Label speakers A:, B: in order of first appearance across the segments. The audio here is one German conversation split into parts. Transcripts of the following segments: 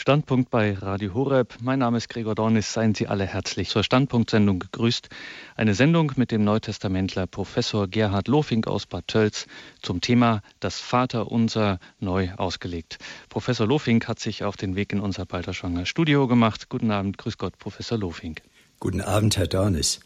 A: Standpunkt bei Radio Horeb. Mein Name ist Gregor Dornis. Seien Sie alle herzlich zur Standpunktsendung gegrüßt. Eine Sendung mit dem Neutestamentler Professor Gerhard Lofink aus Bad Tölz zum Thema Das Vaterunser neu ausgelegt. Professor Lofink hat sich auf den Weg in unser Balderschwanger Studio gemacht. Guten Abend, grüß Gott, Professor Lofink.
B: Guten Abend, Herr Dornis.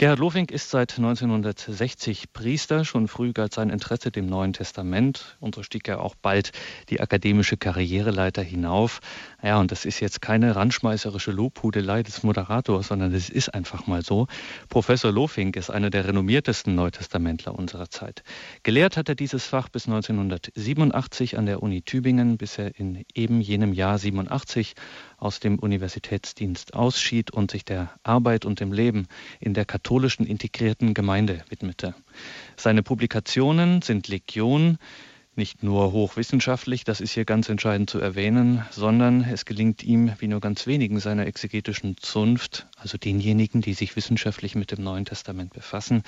A: Gerhard Lofink ist seit 1960 Priester. Schon früh galt sein Interesse dem Neuen Testament und so stieg er auch bald die akademische Karriereleiter hinauf. Ja, und das ist jetzt keine randschmeißerische Lobhudelei des Moderators, sondern es ist einfach mal so. Professor Lofink ist einer der renommiertesten Neutestamentler unserer Zeit. Gelehrt hat er dieses Fach bis 1987 an der Uni Tübingen, bis er in eben jenem Jahr 87 aus dem Universitätsdienst ausschied und sich der Arbeit und dem Leben in der katholischen integrierten Gemeinde widmete. Seine Publikationen sind Legion, nicht nur hochwissenschaftlich, das ist hier ganz entscheidend zu erwähnen, sondern es gelingt ihm, wie nur ganz wenigen seiner exegetischen Zunft, also denjenigen, die sich wissenschaftlich mit dem Neuen Testament befassen,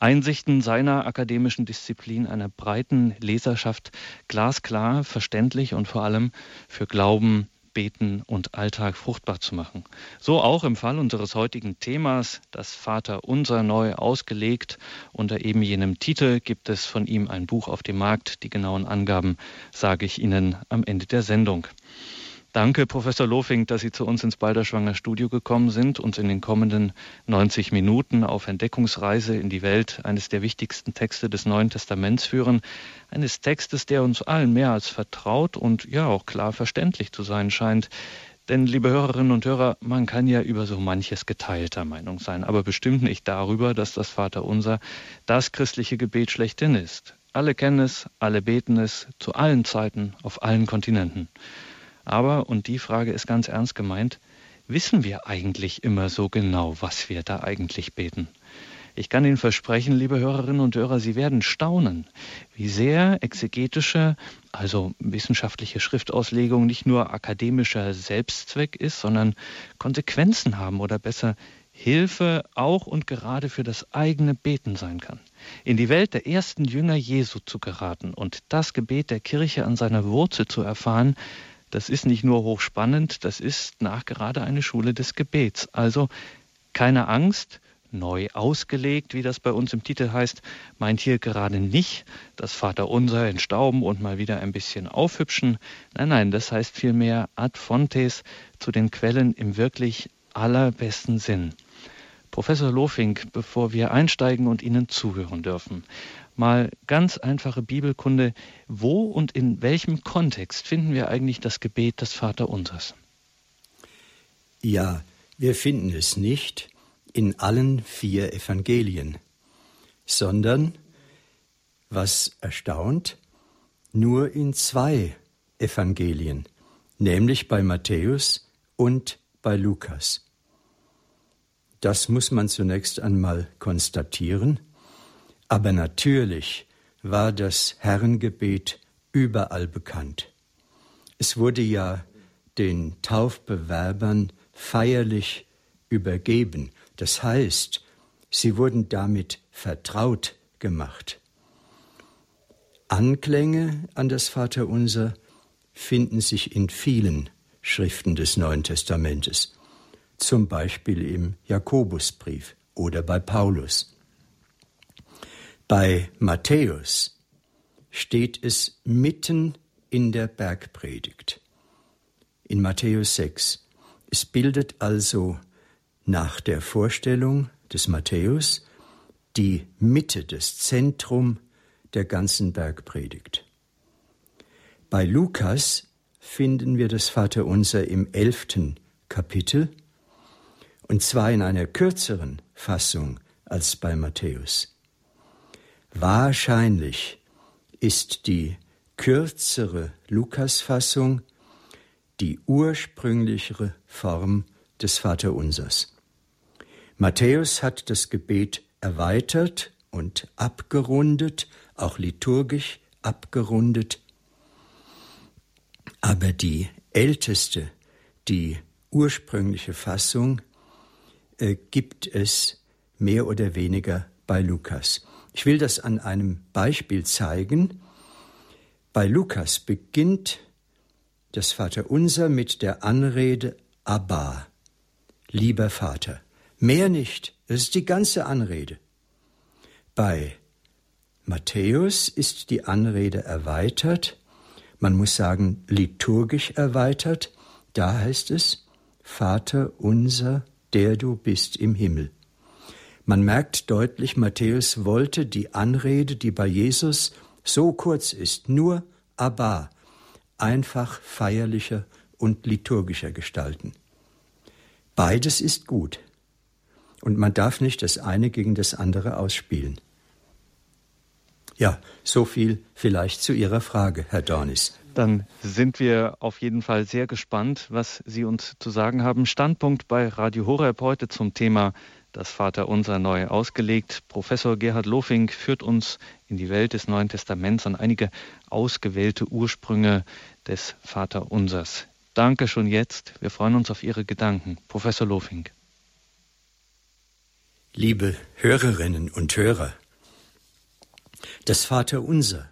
A: Einsichten seiner akademischen Disziplin einer breiten Leserschaft glasklar, verständlich und vor allem für Glauben Beten und Alltag fruchtbar zu machen. So auch im Fall unseres heutigen Themas, das Vater Unser neu ausgelegt. Unter eben jenem Titel gibt es von ihm ein Buch auf dem Markt. Die genauen Angaben sage ich Ihnen am Ende der Sendung. Danke, Professor Lofing, dass Sie zu uns ins Balderschwanger Studio gekommen sind, uns in den kommenden 90 Minuten auf Entdeckungsreise in die Welt eines der wichtigsten Texte des Neuen Testaments führen. Eines Textes, der uns allen mehr als vertraut und ja auch klar verständlich zu sein scheint. Denn, liebe Hörerinnen und Hörer, man kann ja über so manches geteilter Meinung sein, aber bestimmt nicht darüber, dass das Vaterunser das christliche Gebet schlechthin ist. Alle kennen es, alle beten es, zu allen Zeiten, auf allen Kontinenten. Aber, und die Frage ist ganz ernst gemeint, wissen wir eigentlich immer so genau, was wir da eigentlich beten? Ich kann Ihnen versprechen, liebe Hörerinnen und Hörer, Sie werden staunen, wie sehr exegetische, also wissenschaftliche Schriftauslegung nicht nur akademischer Selbstzweck ist, sondern Konsequenzen haben oder besser Hilfe auch und gerade für das eigene Beten sein kann. In die Welt der ersten Jünger Jesu zu geraten und das Gebet der Kirche an seiner Wurzel zu erfahren, das ist nicht nur hochspannend, das ist nachgerade eine Schule des Gebets. Also keine Angst, neu ausgelegt, wie das bei uns im Titel heißt, meint hier gerade nicht das Vaterunser entstauben und mal wieder ein bisschen aufhübschen. Nein, nein, das heißt vielmehr ad fontes zu den Quellen im wirklich allerbesten Sinn. Professor Lofink, bevor wir einsteigen und Ihnen zuhören dürfen, mal ganz einfache Bibelkunde. Wo und in welchem Kontext finden wir eigentlich das Gebet des Vaterunsers?
B: Ja, wir finden es nicht in allen vier Evangelien, sondern, was erstaunt, nur in zwei Evangelien, nämlich bei Matthäus und bei Lukas. Das muss man zunächst einmal konstatieren, aber natürlich war das Herrengebet überall bekannt. Es wurde ja den Taufbewerbern feierlich übergeben, das heißt, sie wurden damit vertraut gemacht. Anklänge an das Vaterunser finden sich in vielen Schriften des Neuen Testamentes, zum Beispiel im Jakobusbrief oder bei Paulus. Bei Matthäus steht es mitten in der Bergpredigt. In Matthäus 6. Es bildet also nach der Vorstellung des Matthäus die Mitte, das Zentrum der ganzen Bergpredigt. Bei Lukas finden wir das Vaterunser im elften Kapitel, und zwar in einer kürzeren Fassung als bei Matthäus. Wahrscheinlich ist die kürzere Lukasfassung die ursprünglichere Form des Vaterunsers. Matthäus hat das Gebet erweitert und abgerundet, auch liturgisch abgerundet, aber die älteste, die ursprüngliche Fassung äh, gibt es mehr oder weniger bei Lukas. Ich will das an einem Beispiel zeigen. Bei Lukas beginnt das Vaterunser mit der Anrede Abba, lieber Vater. Mehr nicht, das ist die ganze Anrede. Bei Matthäus ist die Anrede erweitert, man muss sagen liturgisch erweitert, da heißt es Vater unser, der du bist im Himmel. Man merkt deutlich, Matthäus wollte die Anrede, die bei Jesus so kurz ist, nur Abba, einfach feierlicher und liturgischer gestalten. Beides ist gut. Und man darf nicht das eine gegen das andere ausspielen. Ja, so viel vielleicht zu Ihrer Frage, Herr Dornis.
A: Dann sind wir auf jeden Fall sehr gespannt, was Sie uns zu sagen haben. Standpunkt bei Radio Horeb heute zum Thema das Vaterunser neu ausgelegt. Professor Gerhard Lofing führt uns in die Welt des Neuen Testaments an einige ausgewählte Ursprünge des Vaterunsers. Danke schon jetzt. Wir freuen uns auf Ihre Gedanken. Professor Lofing.
B: Liebe Hörerinnen und Hörer, das Vaterunser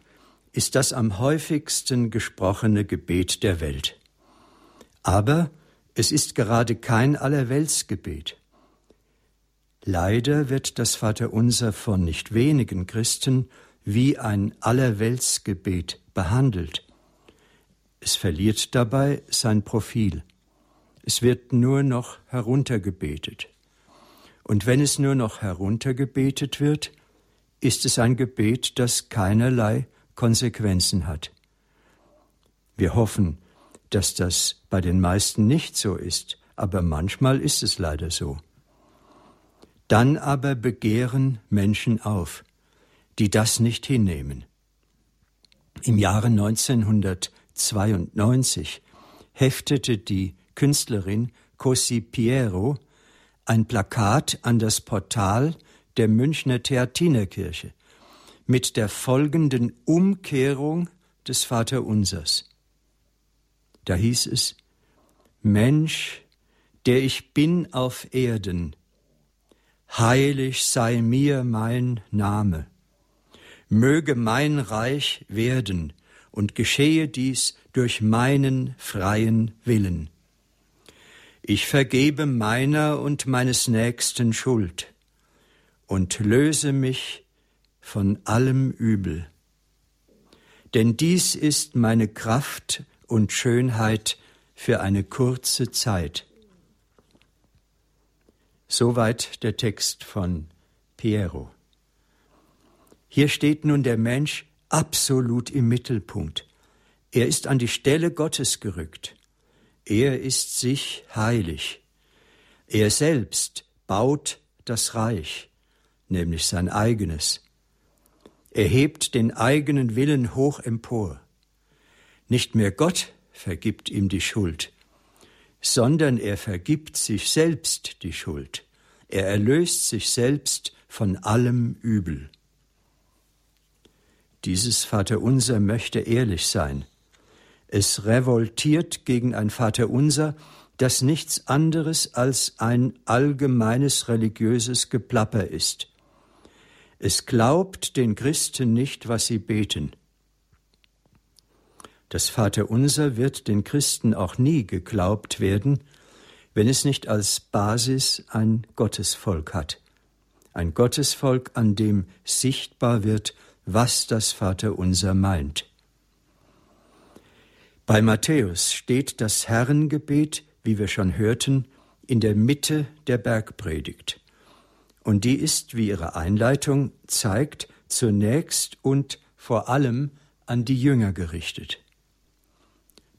B: ist das am häufigsten gesprochene Gebet der Welt. Aber es ist gerade kein Allerweltsgebet. Leider wird das Vaterunser von nicht wenigen Christen wie ein Allerweltsgebet behandelt. Es verliert dabei sein Profil. Es wird nur noch heruntergebetet. Und wenn es nur noch heruntergebetet wird, ist es ein Gebet, das keinerlei Konsequenzen hat. Wir hoffen, dass das bei den meisten nicht so ist, aber manchmal ist es leider so. Dann aber begehren Menschen auf, die das nicht hinnehmen. Im Jahre 1992 heftete die Künstlerin Così Piero ein Plakat an das Portal der Münchner Theatinerkirche mit der folgenden Umkehrung des Vaterunsers. Da hieß es Mensch, der ich bin auf Erden, heilig sei mir mein Name. Möge mein Reich werden und geschehe dies durch meinen freien Willen. Ich vergebe meiner und meines Nächsten Schuld und löse mich von allem Übel. Denn dies ist meine Kraft und Schönheit für eine kurze Zeit. Soweit der Text von Piero. Hier steht nun der Mensch absolut im Mittelpunkt. Er ist an die Stelle Gottes gerückt. Er ist sich heilig. Er selbst baut das Reich, nämlich sein eigenes. Er hebt den eigenen Willen hoch empor. Nicht mehr Gott vergibt ihm die Schuld, sondern er vergibt sich selbst die Schuld. Er erlöst sich selbst von allem Übel. Dieses Vaterunser möchte ehrlich sein. Es revoltiert gegen ein Vaterunser, das nichts anderes als ein allgemeines religiöses Geplapper ist. Es glaubt den Christen nicht, was sie beten. Das Vaterunser wird den Christen auch nie geglaubt werden, wenn es nicht als Basis ein Gottesvolk hat. Ein Gottesvolk, an dem sichtbar wird, was das Vaterunser meint. Bei Matthäus steht das Herrengebet, wie wir schon hörten, in der Mitte der Bergpredigt. Und die ist, wie ihre Einleitung zeigt, zunächst und vor allem an die Jünger gerichtet.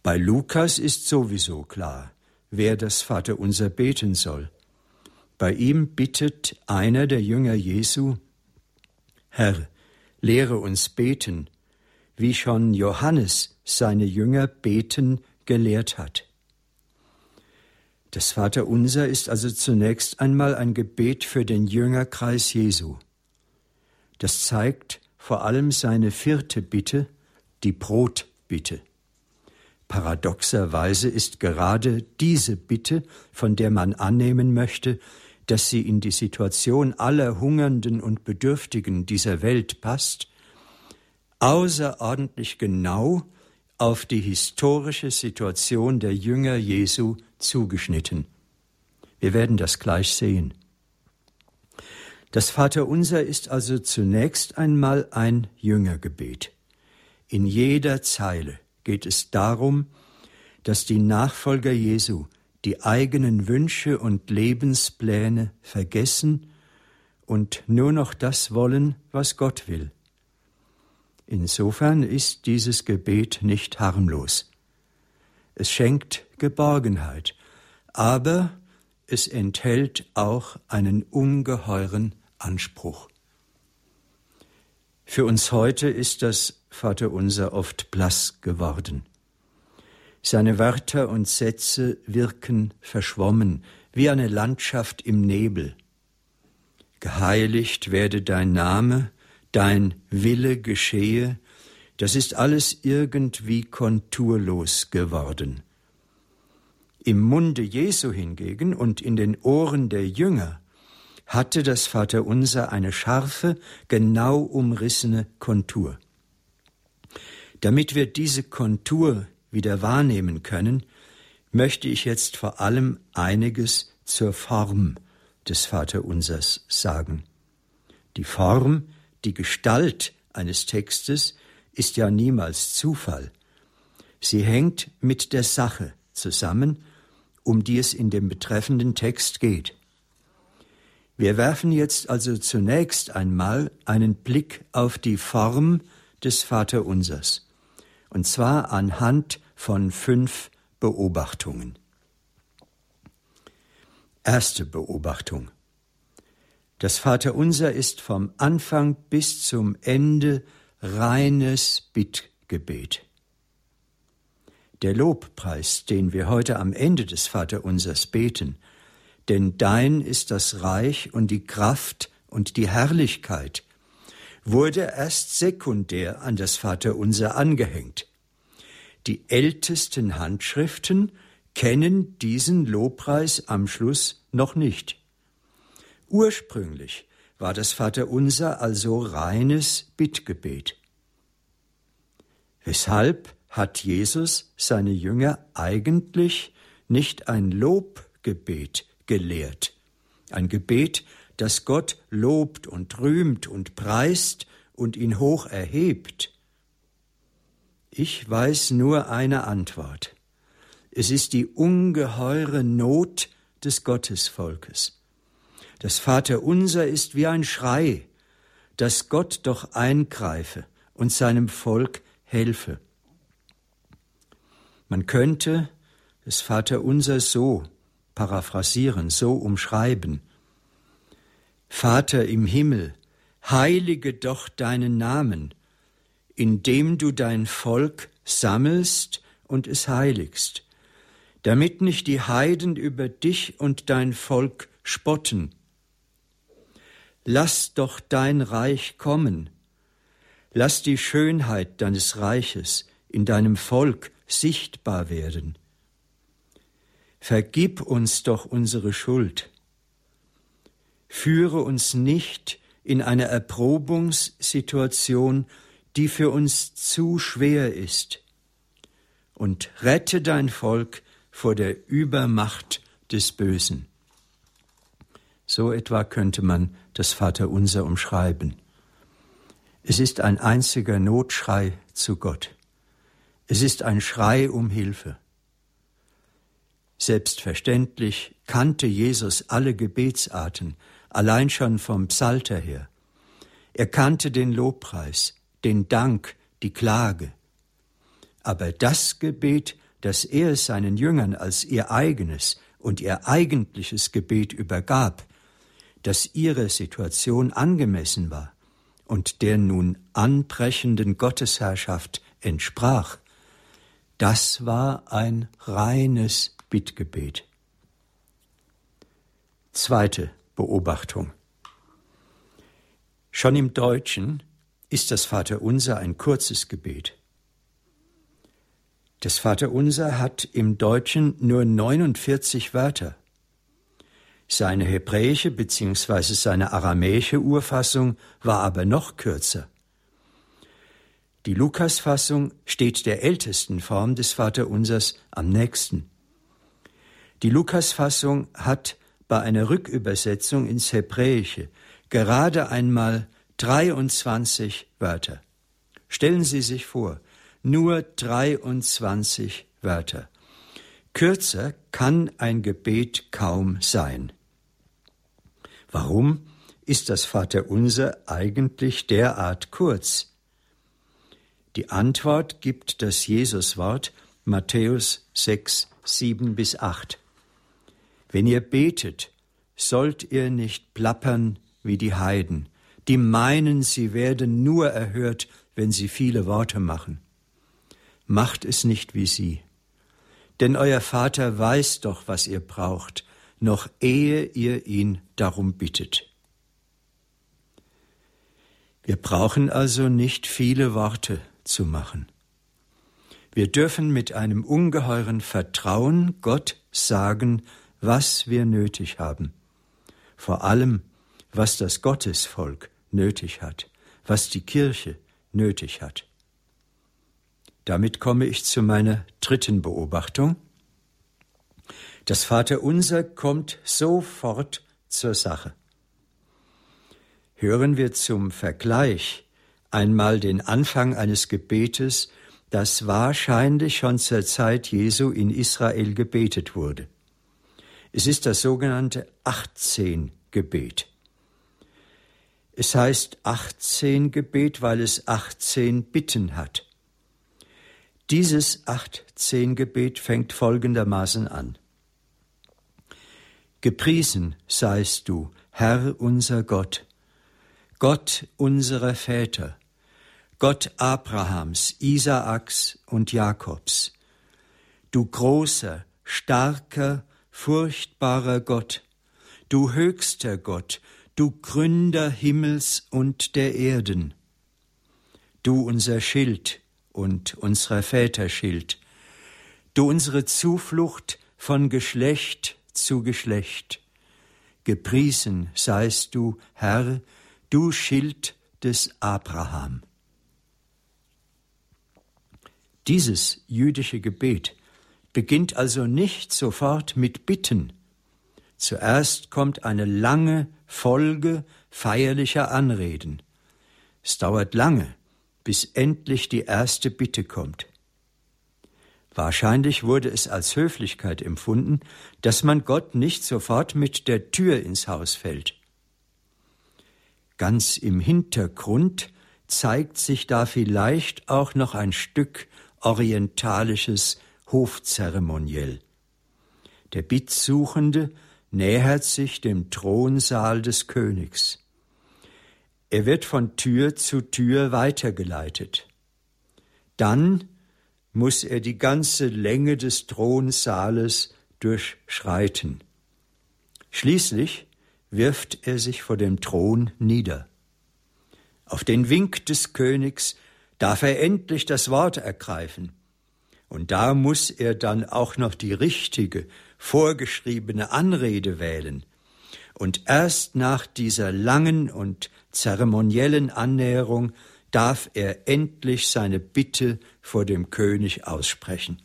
B: Bei Lukas ist sowieso klar, wer das Vaterunser beten soll. Bei ihm bittet einer der Jünger Jesu, Herr, lehre uns beten, wie schon Johannes seine Jünger beten gelehrt hat. Das Vaterunser ist also zunächst einmal ein Gebet für den Jüngerkreis Jesu. Das zeigt vor allem seine vierte Bitte, die Brotbitte. Paradoxerweise ist gerade diese Bitte, von der man annehmen möchte, dass sie in die Situation aller Hungernden und Bedürftigen dieser Welt passt, außerordentlich genau auf die historische Situation der Jünger Jesu zugeschnitten. Wir werden das gleich sehen. Das Vaterunser ist also zunächst einmal ein Jüngergebet. In jeder Zeile geht es darum, dass die Nachfolger Jesu die eigenen Wünsche und Lebenspläne vergessen und nur noch das wollen, was Gott will. Insofern ist dieses Gebet nicht harmlos. Es schenkt Geborgenheit, aber es enthält auch einen ungeheuren Anspruch. Für uns heute ist das Vaterunser oft blass geworden. Seine Wörter und Sätze wirken verschwommen, wie eine Landschaft im Nebel. Geheiligt werde dein Name, dein Wille geschehe, das ist alles irgendwie konturlos geworden. Im Munde Jesu hingegen und in den Ohren der Jünger hatte das Vaterunser eine scharfe, genau umrissene Kontur. Damit wir diese Kontur wieder wahrnehmen können, möchte ich jetzt vor allem einiges zur Form des Vaterunsers sagen. Die Form, die Gestalt eines Textes ist ja niemals Zufall. Sie hängt mit der Sache zusammen um die es in dem betreffenden Text geht. Wir werfen jetzt also zunächst einmal einen Blick auf die Form des Vaterunsers, und zwar anhand von fünf Beobachtungen. Erste Beobachtung. Das Vaterunser ist vom Anfang bis zum Ende reines Bittgebet. Der Lobpreis, den wir heute am Ende des Vaterunsers beten, denn dein ist das Reich und die Kraft und die Herrlichkeit, wurde erst sekundär an das Vaterunser angehängt. Die ältesten Handschriften kennen diesen Lobpreis am Schluss noch nicht. Ursprünglich war das Vaterunser also reines Bittgebet. Weshalb hat Jesus seine Jünger eigentlich nicht ein Lobgebet gelehrt, ein Gebet, das Gott lobt und rühmt und preist und ihn hoch erhebt. Ich weiß nur eine Antwort. Es ist die ungeheure Not des Gottesvolkes. Das Vaterunser ist wie ein Schrei, dass Gott doch eingreife und seinem Volk helfe. Man könnte das Vaterunser so paraphrasieren, so umschreiben. Vater im Himmel, heilige doch deinen Namen, indem du dein Volk sammelst und es heiligst, damit nicht die Heiden über dich und dein Volk spotten. Lass doch dein Reich kommen, lass die Schönheit deines Reiches in deinem Volk sichtbar werden. Vergib uns doch unsere Schuld. Führe uns nicht in eine Erprobungssituation, die für uns zu schwer ist, und rette dein Volk vor der Übermacht des Bösen. So etwa könnte man das Vaterunser umschreiben. Es ist ein einziger Notschrei zu Gott. Es ist ein Schrei um Hilfe. Selbstverständlich kannte Jesus alle Gebetsarten, allein schon vom Psalter her. Er kannte den Lobpreis, den Dank, die Klage. Aber das Gebet, das er seinen Jüngern als ihr eigenes und ihr eigentliches Gebet übergab, das ihrer Situation angemessen war und der nun anbrechenden Gottesherrschaft entsprach, das war ein reines Bittgebet. Zweite Beobachtung. Schon im Deutschen ist das Vaterunser ein kurzes Gebet. Das Vaterunser hat im Deutschen nur 49 Wörter. Seine hebräische bzw. seine aramäische Urfassung war aber noch kürzer. Die Lukasfassung steht der ältesten Form des Vaterunsers am nächsten. Die Lukasfassung hat bei einer Rückübersetzung ins Hebräische gerade einmal 23 Wörter. Stellen Sie sich vor, nur 23 Wörter. Kürzer kann ein Gebet kaum sein. Warum ist das Vaterunser eigentlich derart kurz? Die Antwort gibt das Jesuswort Matthäus 6, 7 bis 8. Wenn ihr betet, sollt ihr nicht plappern wie die Heiden, die meinen, sie werden nur erhört, wenn sie viele Worte machen. Macht es nicht wie sie. Denn euer Vater weiß doch, was ihr braucht, noch ehe ihr ihn darum bittet. Wir brauchen also nicht viele Worte zu machen. Wir dürfen mit einem ungeheuren Vertrauen Gott sagen, was wir nötig haben. Vor allem, was das Gottesvolk nötig hat, was die Kirche nötig hat. Damit komme ich zu meiner dritten Beobachtung. Das Vaterunser kommt sofort zur Sache. Hören wir zum Vergleich einmal den Anfang eines Gebetes, das wahrscheinlich schon zur Zeit Jesu in Israel gebetet wurde. Es ist das sogenannte 18 Gebet. Es heißt 18 Gebet, weil es 18 Bitten hat. Dieses 18 Gebet fängt folgendermaßen an. Gepriesen seist du, Herr unser Gott, Gott unserer Väter, Gott Abrahams, Isaaks und Jakobs, du großer, starker, furchtbarer Gott, du höchster Gott, du Gründer Himmels und der Erden, du unser Schild und unserer Väter Schild, du unsere Zuflucht von Geschlecht zu Geschlecht. Gepriesen seist du, Herr, du Schild des Abraham. Dieses jüdische Gebet beginnt also nicht sofort mit Bitten. Zuerst kommt eine lange Folge feierlicher Anreden. Es dauert lange, bis endlich die erste Bitte kommt. Wahrscheinlich wurde es als Höflichkeit empfunden, dass man Gott nicht sofort mit der Tür ins Haus fällt. Ganz im Hintergrund zeigt sich da vielleicht auch noch ein Stück orientalisches Hofzeremoniell. Der Bittsuchende nähert sich dem Thronsaal des Königs. Er wird von Tür zu Tür weitergeleitet. Dann muss er die ganze Länge des Thronsaales durchschreiten. Schließlich wirft er sich vor dem Thron nieder. Auf den Wink des Königs darf er endlich das Wort ergreifen. Und da muss er dann auch noch die richtige, vorgeschriebene Anrede wählen. Und erst nach dieser langen und zeremoniellen Annäherung darf er endlich seine Bitte vor dem König aussprechen.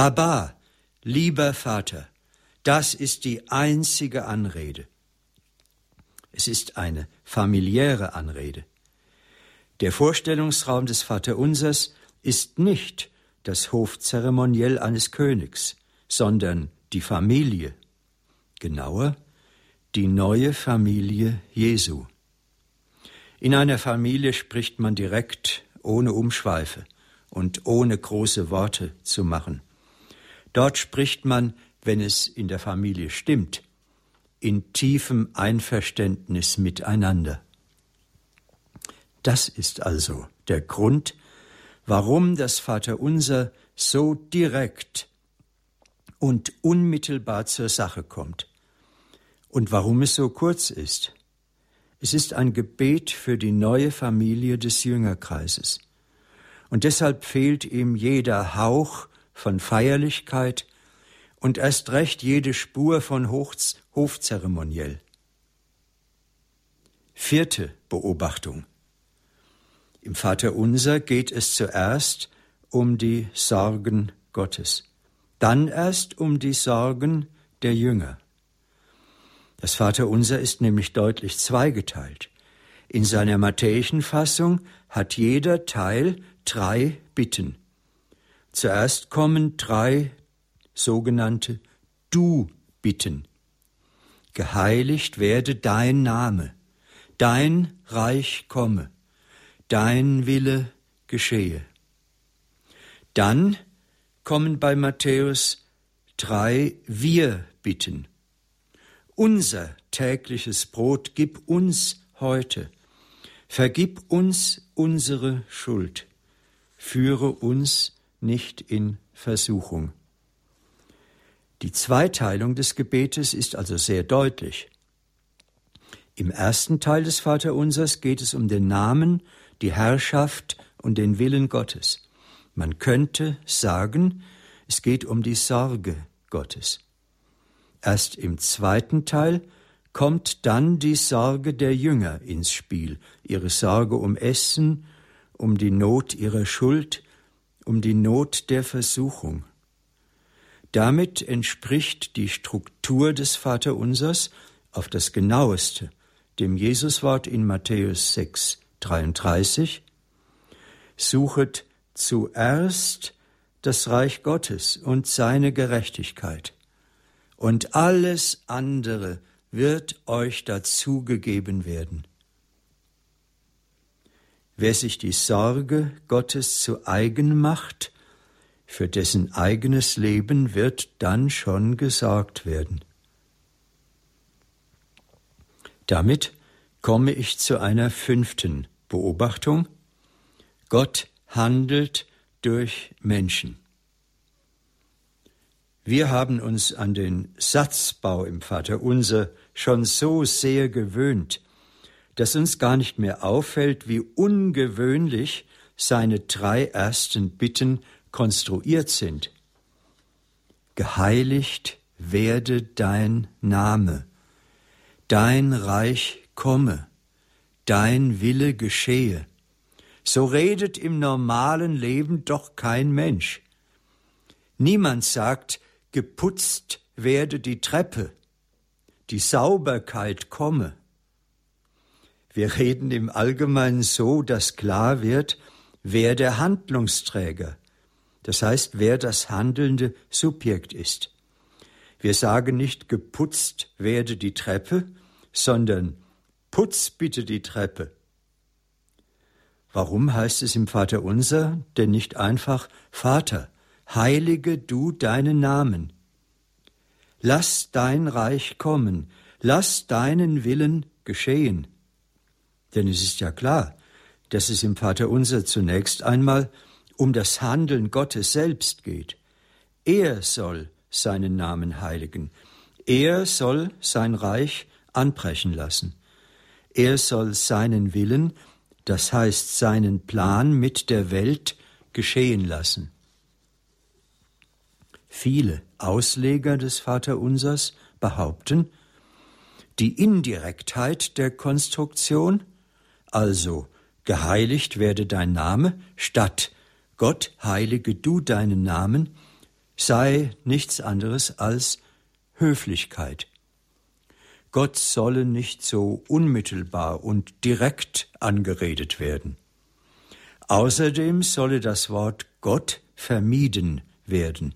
B: Abba, lieber Vater, das ist die einzige Anrede. Es ist eine familiäre Anrede. Der Vorstellungsraum des Vaterunsers ist nicht das Hofzeremoniell eines Königs, sondern die Familie. Genauer, die neue Familie Jesu. In einer Familie spricht man direkt, ohne Umschweife und ohne große Worte zu machen. Dort spricht man, wenn es in der Familie stimmt, in tiefem Einverständnis miteinander. Das ist also der Grund, warum das Vaterunser so direkt und unmittelbar zur Sache kommt und warum es so kurz ist. Es ist ein Gebet für die neue Familie des Jüngerkreises. und deshalb fehlt ihm jeder Hauch von Feierlichkeit und erst recht jede Spur von Hochz Hofzeremoniell. Vierte Beobachtung. Im Vaterunser geht es zuerst um die Sorgen Gottes, dann erst um die Sorgen der Jünger. Das Vaterunser ist nämlich deutlich zweigeteilt. In seiner matthäischen Fassung hat jeder Teil drei Bitten. Zuerst kommen drei sogenannte Du-Bitten. Geheiligt werde dein Name, dein Reich komme, dein Wille geschehe. Dann kommen bei Matthäus drei Wir-Bitten. Unser tägliches Brot gib uns heute. Vergib uns unsere Schuld. Führe uns nicht in Versuchung. Die Zweiteilung des Gebetes ist also sehr deutlich. Im ersten Teil des Vaterunsers geht es um den Namen, die Herrschaft und den Willen Gottes. Man könnte sagen, es geht um die Sorge Gottes. Erst im zweiten Teil kommt dann die Sorge der Jünger ins Spiel, ihre Sorge um Essen, um die Not ihrer Schuld, um die Not der Versuchung. Damit entspricht die Struktur des Vaterunsers auf das genaueste dem Jesuswort in Matthäus 6, 33. Suchet zuerst das Reich Gottes und seine Gerechtigkeit, und alles andere wird euch dazugegeben werden. Wer sich die Sorge Gottes zu eigen macht, für dessen eigenes Leben wird dann schon gesorgt werden. Damit komme ich zu einer fünften Beobachtung. Gott handelt durch Menschen. Wir haben uns an den Satzbau im Vaterunser schon so sehr gewöhnt, dass uns gar nicht mehr auffällt, wie ungewöhnlich seine drei ersten Bitten konstruiert sind. Geheiligt werde dein Name, dein Reich komme, dein Wille geschehe. So redet im normalen Leben doch kein Mensch. Niemand sagt, geputzt werde die Treppe, die Sauberkeit komme. Wir reden im Allgemeinen so, dass klar wird, wer der Handlungsträger, das heißt, wer das handelnde Subjekt ist. Wir sagen nicht geputzt werde die Treppe, sondern putz bitte die Treppe. Warum heißt es im Vater unser denn nicht einfach Vater, heilige du deinen Namen? Lass dein Reich kommen, lass deinen Willen geschehen. Denn es ist ja klar, dass es im Vater unser zunächst einmal um das Handeln Gottes selbst geht. Er soll seinen Namen heiligen. Er soll sein Reich anbrechen lassen. Er soll seinen Willen, das heißt seinen Plan mit der Welt geschehen lassen. Viele Ausleger des Vaterunsers behaupten, die Indirektheit der Konstruktion, also geheiligt werde dein Name, statt Gott heilige du deinen Namen, sei nichts anderes als Höflichkeit. Gott solle nicht so unmittelbar und direkt angeredet werden. Außerdem solle das Wort Gott vermieden werden.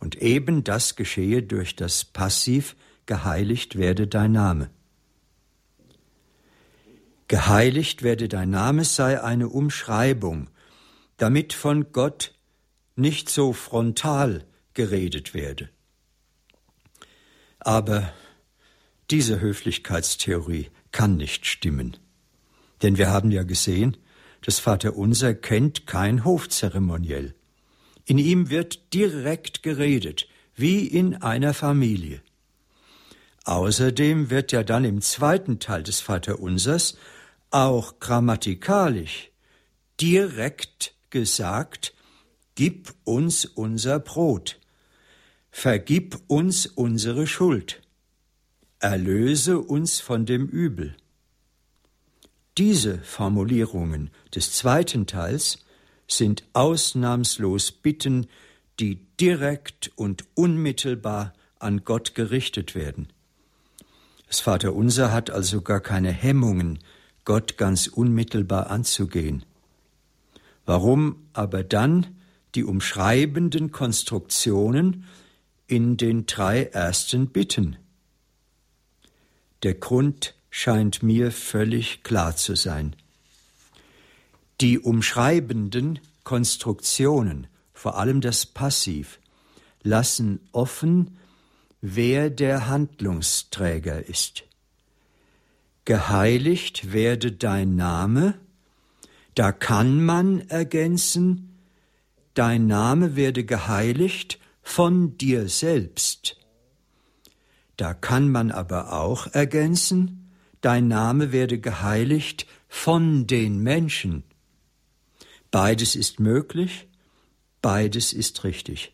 B: Und eben das geschehe durch das Passiv geheiligt werde dein Name. Geheiligt werde dein Name sei eine Umschreibung damit von Gott nicht so frontal geredet werde. Aber diese Höflichkeitstheorie kann nicht stimmen. Denn wir haben ja gesehen, das Vaterunser kennt kein Hofzeremoniell. In ihm wird direkt geredet, wie in einer Familie. Außerdem wird ja dann im zweiten Teil des Vaterunsers auch grammatikalisch direkt gesagt, Gib uns unser Brot, vergib uns unsere Schuld, erlöse uns von dem Übel. Diese Formulierungen des zweiten Teils sind ausnahmslos Bitten, die direkt und unmittelbar an Gott gerichtet werden. Das Vaterunser hat also gar keine Hemmungen, Gott ganz unmittelbar anzugehen. Warum aber dann die umschreibenden Konstruktionen in den drei ersten Bitten? Der Grund scheint mir völlig klar zu sein. Die umschreibenden Konstruktionen, vor allem das Passiv, lassen offen, wer der Handlungsträger ist. Geheiligt werde dein Name, da kann man ergänzen, dein Name werde geheiligt von dir selbst. Da kann man aber auch ergänzen, dein Name werde geheiligt von den Menschen. Beides ist möglich, beides ist richtig.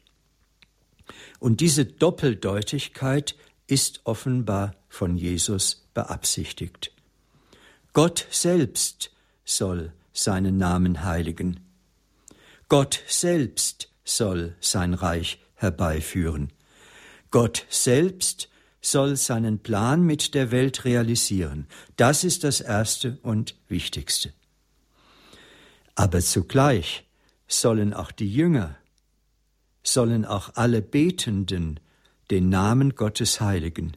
B: Und diese Doppeldeutigkeit ist offenbar von Jesus beabsichtigt. Gott selbst soll seinen Namen heiligen. Gott selbst soll sein Reich herbeiführen. Gott selbst soll seinen Plan mit der Welt realisieren. Das ist das Erste und Wichtigste. Aber zugleich sollen auch die Jünger, sollen auch alle Betenden den Namen Gottes heiligen.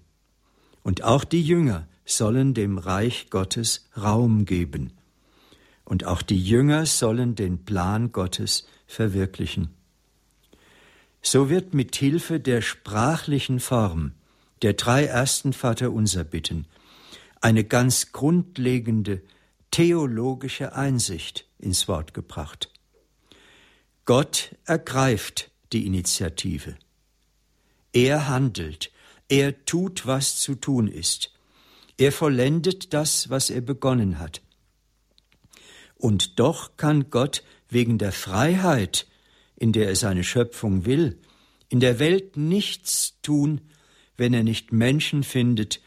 B: Und auch die Jünger sollen dem Reich Gottes Raum geben. Und auch die Jünger sollen den Plan Gottes verwirklichen. So wird mit Hilfe der sprachlichen Form der drei ersten Vaterunser bitten eine ganz grundlegende theologische Einsicht ins Wort gebracht. Gott ergreift die Initiative. Er handelt, er tut, was zu tun ist. Er vollendet das, was er begonnen hat. Und doch kann Gott wegen der Freiheit, in der er seine Schöpfung will, in der Welt nichts tun, wenn er nicht Menschen findet,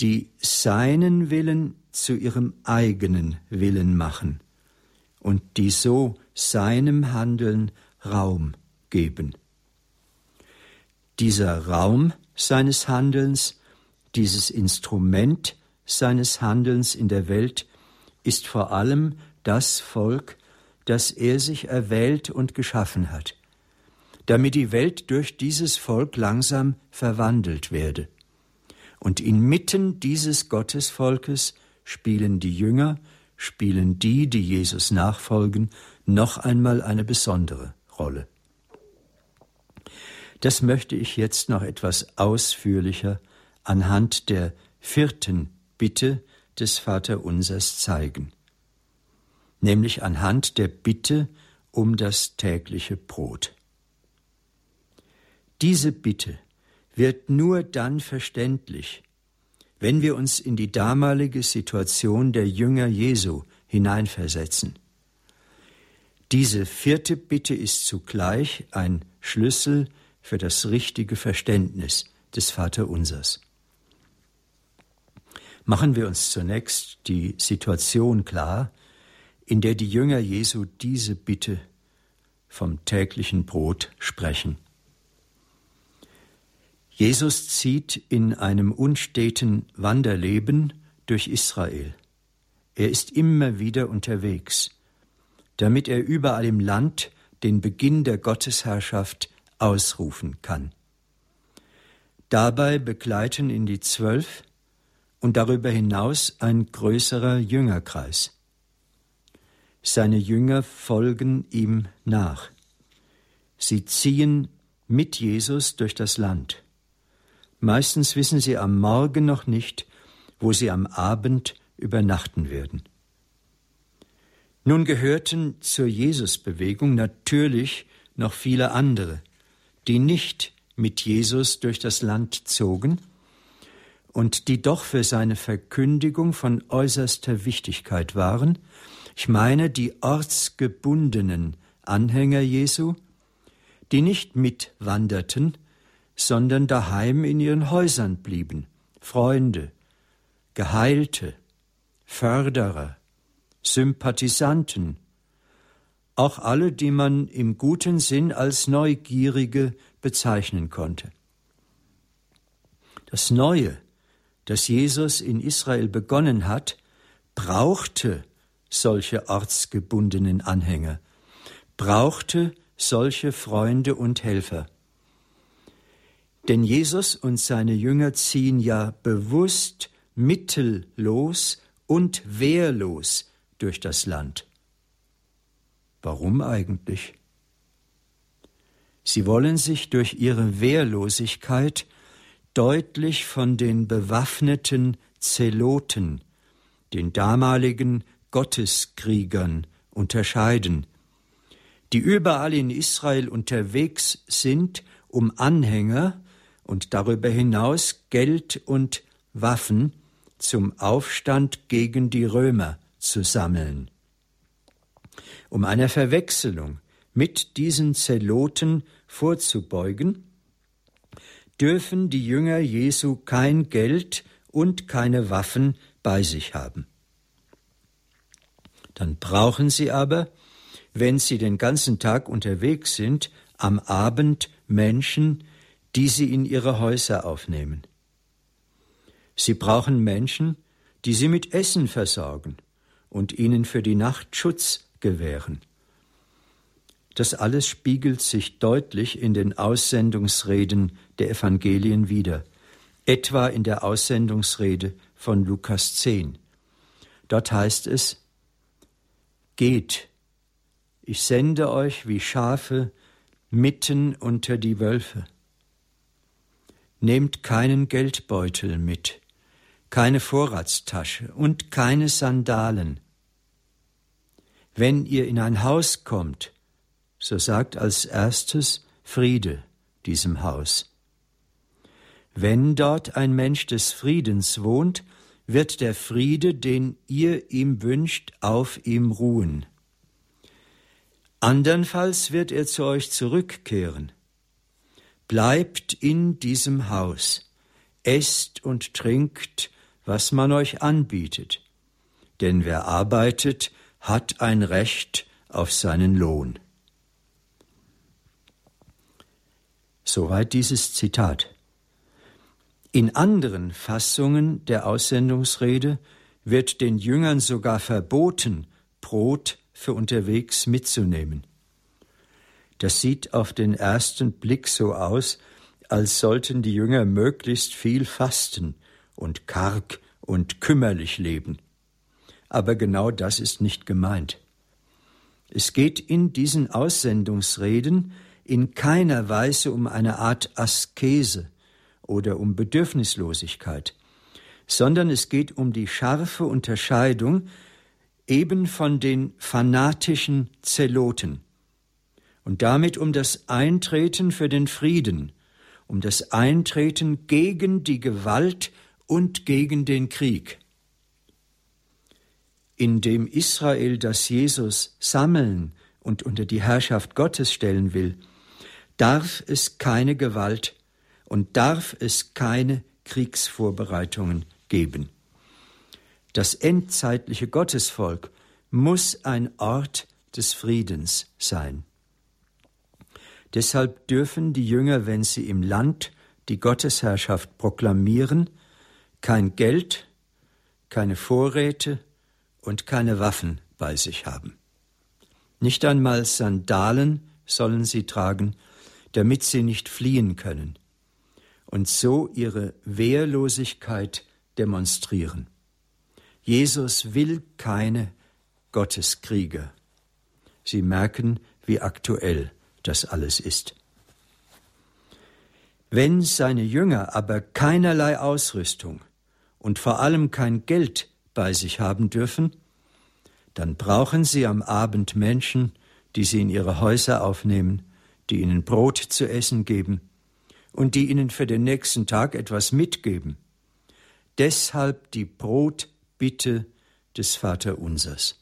B: die seinen Willen zu ihrem eigenen Willen machen und die so seinem Handeln Raum geben. Dieser Raum seines Handelns, dieses Instrument seines Handelns in der Welt ist vor allem das Volk, das er sich erwählt und geschaffen hat, damit die Welt durch dieses Volk langsam verwandelt werde. Und inmitten dieses Gottesvolkes spielen die Jünger, spielen die, die Jesus nachfolgen, noch einmal eine besondere Rolle. Das möchte ich jetzt noch etwas ausführlicher anhand der vierten Bitte des Vaterunsers zeigen, nämlich anhand der Bitte um das tägliche Brot. Diese Bitte wird nur dann verständlich, wenn wir uns in die damalige Situation der Jünger Jesu hineinversetzen. Diese vierte Bitte ist zugleich ein Schlüssel für das richtige Verständnis des Vaterunsers. Machen wir uns zunächst die Situation klar, in der die Jünger Jesu diese Bitte vom täglichen Brot sprechen. Jesus zieht in einem unsteten Wanderleben durch Israel. Er ist immer wieder unterwegs, damit er überall im Land den Beginn der Gottesherrschaft ausrufen kann. Dabei begleiten ihn die Zwölf und darüber hinaus ein größerer Jüngerkreis. Seine Jünger folgen ihm nach. Sie ziehen mit Jesus durch das Land. Meistens wissen sie am Morgen noch nicht, wo sie am Abend übernachten werden. Nun gehörten zur Jesusbewegung natürlich noch viele andere, die nicht mit Jesus durch das Land zogen und die doch für seine Verkündigung von äußerster Wichtigkeit waren, Ich meine die ortsgebundenen Anhänger Jesu, die nicht mitwanderten, sondern daheim in ihren Häusern blieben, Freunde, Geheilte, Förderer, Sympathisanten, auch alle, die man im guten Sinn als Neugierige bezeichnen konnte. Das Neue, das Jesus in Israel begonnen hat, brauchte solche ortsgebundenen Anhänger, brauchte solche Freunde und Helfer. Denn Jesus und seine Jünger ziehen ja bewusst mittellos und wehrlos durch das Land. Warum eigentlich? Sie wollen sich durch ihre Wehrlosigkeit deutlich von den bewaffneten Zeloten, den damaligen Gotteskriegern, unterscheiden, die überall in Israel unterwegs sind, um Anhänger und darüber hinaus Geld und Waffen zum Aufstand gegen die Römer zu sammeln. Um einer Verwechslung mit diesen Zeloten vorzubeugen, dürfen die Jünger Jesu kein Geld und keine Waffen bei sich haben. Dann brauchen sie aber, wenn sie den ganzen Tag unterwegs sind, am Abend Menschen, die sie in ihre Häuser aufnehmen. Sie brauchen Menschen, die sie mit Essen versorgen und ihnen für die Nacht Schutz gewähren. Das alles spiegelt sich deutlich in den Aussendungsreden der Evangelien wider, etwa in der Aussendungsrede von Lukas 10. Dort heißt es, Geht, ich sende euch wie Schafe mitten unter die Wölfe. Nehmt keinen Geldbeutel mit, keine Vorratstasche und keine Sandalen. Wenn ihr in ein Haus kommt, so sagt als erstes Friede diesem Haus. Wenn dort ein Mensch des Friedens wohnt, wird der Friede, den ihr ihm wünscht, auf ihm ruhen. Andernfalls wird er zu euch zurückkehren. Bleibt in diesem Haus, esst und trinkt, was man euch anbietet, denn wer arbeitet, hat ein Recht auf seinen Lohn. Soweit dieses Zitat. In anderen Fassungen der Aussendungsrede wird den Jüngern sogar verboten, Brot für unterwegs mitzunehmen. Das sieht auf den ersten Blick so aus, als sollten die Jünger möglichst viel fasten und karg und kümmerlich leben. Aber genau das ist nicht gemeint. Es geht in diesen Aussendungsreden in keiner Weise um eine Art Askese oder um Bedürfnislosigkeit, sondern es geht um die scharfe Unterscheidung eben von den fanatischen Zeloten und damit um das Eintreten für den Frieden, um das Eintreten gegen die Gewalt und gegen den Krieg. Indem Israel das Jesus sammeln und unter die Herrschaft Gottes stellen will, darf es keine Gewalt und darf es keine Kriegsvorbereitungen geben. Das endzeitliche Gottesvolk muss ein Ort des Friedens sein. Deshalb dürfen die Jünger, wenn sie im Land die Gottesherrschaft proklamieren, kein Geld, keine Vorräte und keine Waffen bei sich haben. Nicht einmal Sandalen sollen sie tragen, damit sie nicht fliehen können und so ihre Wehrlosigkeit demonstrieren. Jesus will keine Gotteskrieger. Sie merken, wie aktuell das alles ist. Wenn seine Jünger aber keinerlei Ausrüstung und vor allem kein Geld bei sich haben dürfen, dann brauchen sie am Abend Menschen, die sie in ihre Häuser aufnehmen, die ihnen Brot zu essen geben und die ihnen für den nächsten Tag etwas mitgeben. Deshalb die Brot Bitte des Vaterunsers.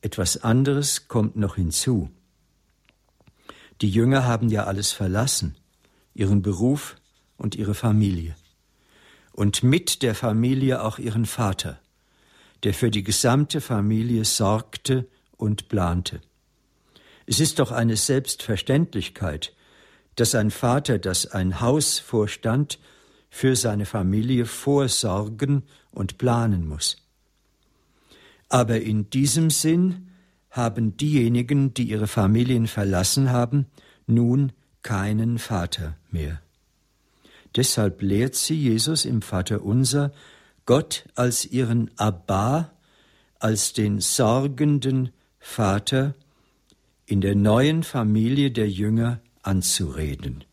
B: Etwas anderes kommt noch hinzu. Die Jünger haben ja alles verlassen, ihren Beruf und ihre Familie. Und mit der Familie auch ihren Vater, der für die gesamte Familie sorgte und plante. Es ist doch eine Selbstverständlichkeit, dass ein Vater, das ein Haus vorstand, für seine Familie vorsorgen und planen muss. Aber in diesem Sinn haben diejenigen, die ihre Familien verlassen haben, nun keinen Vater mehr. Deshalb lehrt sie Jesus im Vater unser Gott als ihren Abba, als den sorgenden Vater in der neuen Familie der Jünger anzureden.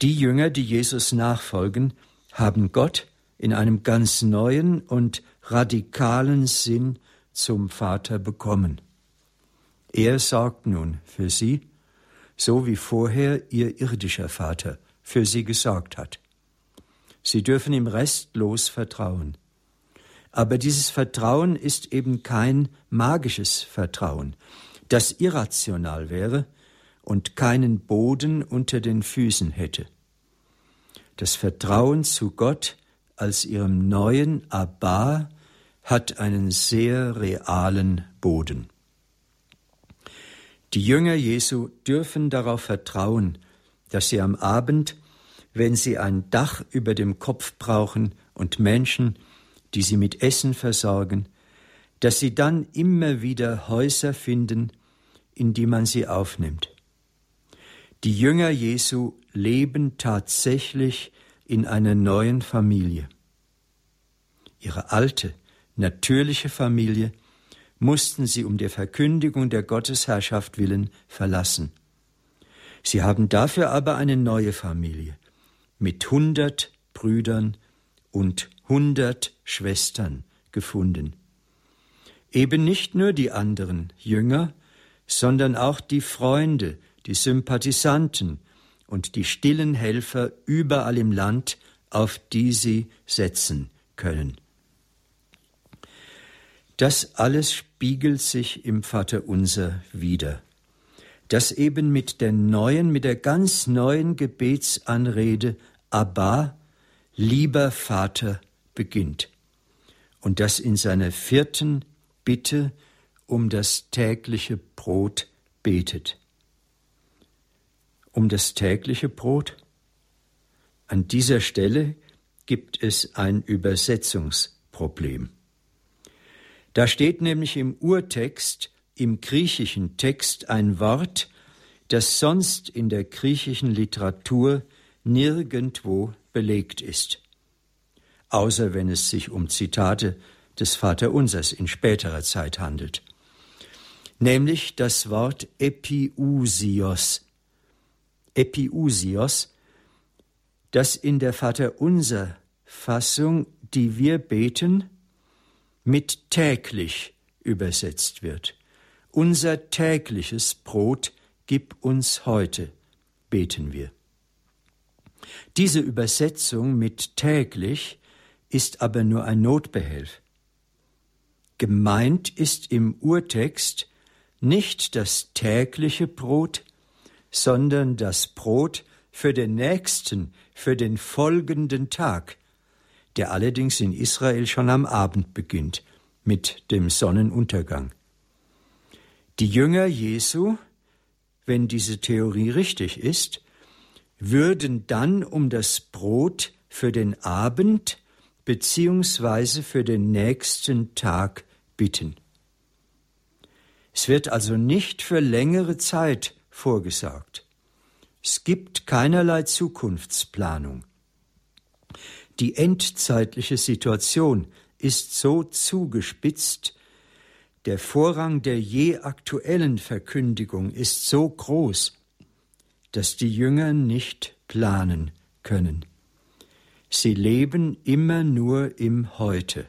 B: Die Jünger, die Jesus nachfolgen, haben Gott in einem ganz neuen und radikalen Sinn zum Vater bekommen. Er sorgt nun für sie, so wie vorher ihr irdischer Vater für sie gesorgt hat. Sie dürfen ihm restlos vertrauen. Aber dieses Vertrauen ist eben kein magisches Vertrauen, das irrational wäre, und keinen Boden unter den Füßen hätte. Das Vertrauen zu Gott als ihrem neuen Abba hat einen sehr realen Boden. Die Jünger Jesu dürfen darauf vertrauen, dass sie am Abend, wenn sie ein Dach über dem Kopf brauchen und Menschen, die sie mit Essen versorgen, dass sie dann immer wieder Häuser finden, in die man sie aufnimmt. Die Jünger Jesu leben tatsächlich in einer neuen Familie. Ihre alte, natürliche Familie mussten sie um der Verkündigung der Gottesherrschaft willen verlassen. Sie haben dafür aber eine neue Familie mit hundert Brüdern und hundert Schwestern gefunden. Eben nicht nur die anderen Jünger, sondern auch die Freunde, die Sympathisanten und die stillen Helfer überall im Land, auf die sie setzen können. Das alles spiegelt sich im Vaterunser wider, das eben mit der neuen, mit der ganz neuen Gebetsanrede Abba, lieber Vater, beginnt und das in seiner vierten Bitte um das tägliche Brot betet um das tägliche Brot? An dieser Stelle gibt es ein Übersetzungsproblem. Da steht nämlich im Urtext, im griechischen Text ein Wort, das sonst in der griechischen Literatur nirgendwo belegt ist, außer wenn es sich um Zitate des Vaterunsers in späterer Zeit handelt, nämlich das Wort Epiusios, Epiusios, das in der Vaterunser Fassung, die wir beten, mit täglich übersetzt wird. Unser tägliches Brot gib uns heute, beten wir. Diese Übersetzung mit täglich ist aber nur ein Notbehelf. Gemeint ist im Urtext nicht das tägliche Brot, sondern das Brot für den nächsten, für den folgenden Tag, der allerdings in Israel schon am Abend beginnt, mit dem Sonnenuntergang. Die Jünger Jesu, wenn diese Theorie richtig ist, würden dann um das Brot für den Abend beziehungsweise für den nächsten Tag bitten. Es wird also nicht für längere Zeit vorgesagt. Es gibt keinerlei Zukunftsplanung. Die endzeitliche Situation ist so zugespitzt, der Vorrang der je aktuellen Verkündigung ist so groß, dass die Jünger nicht planen können. Sie leben immer nur im Heute.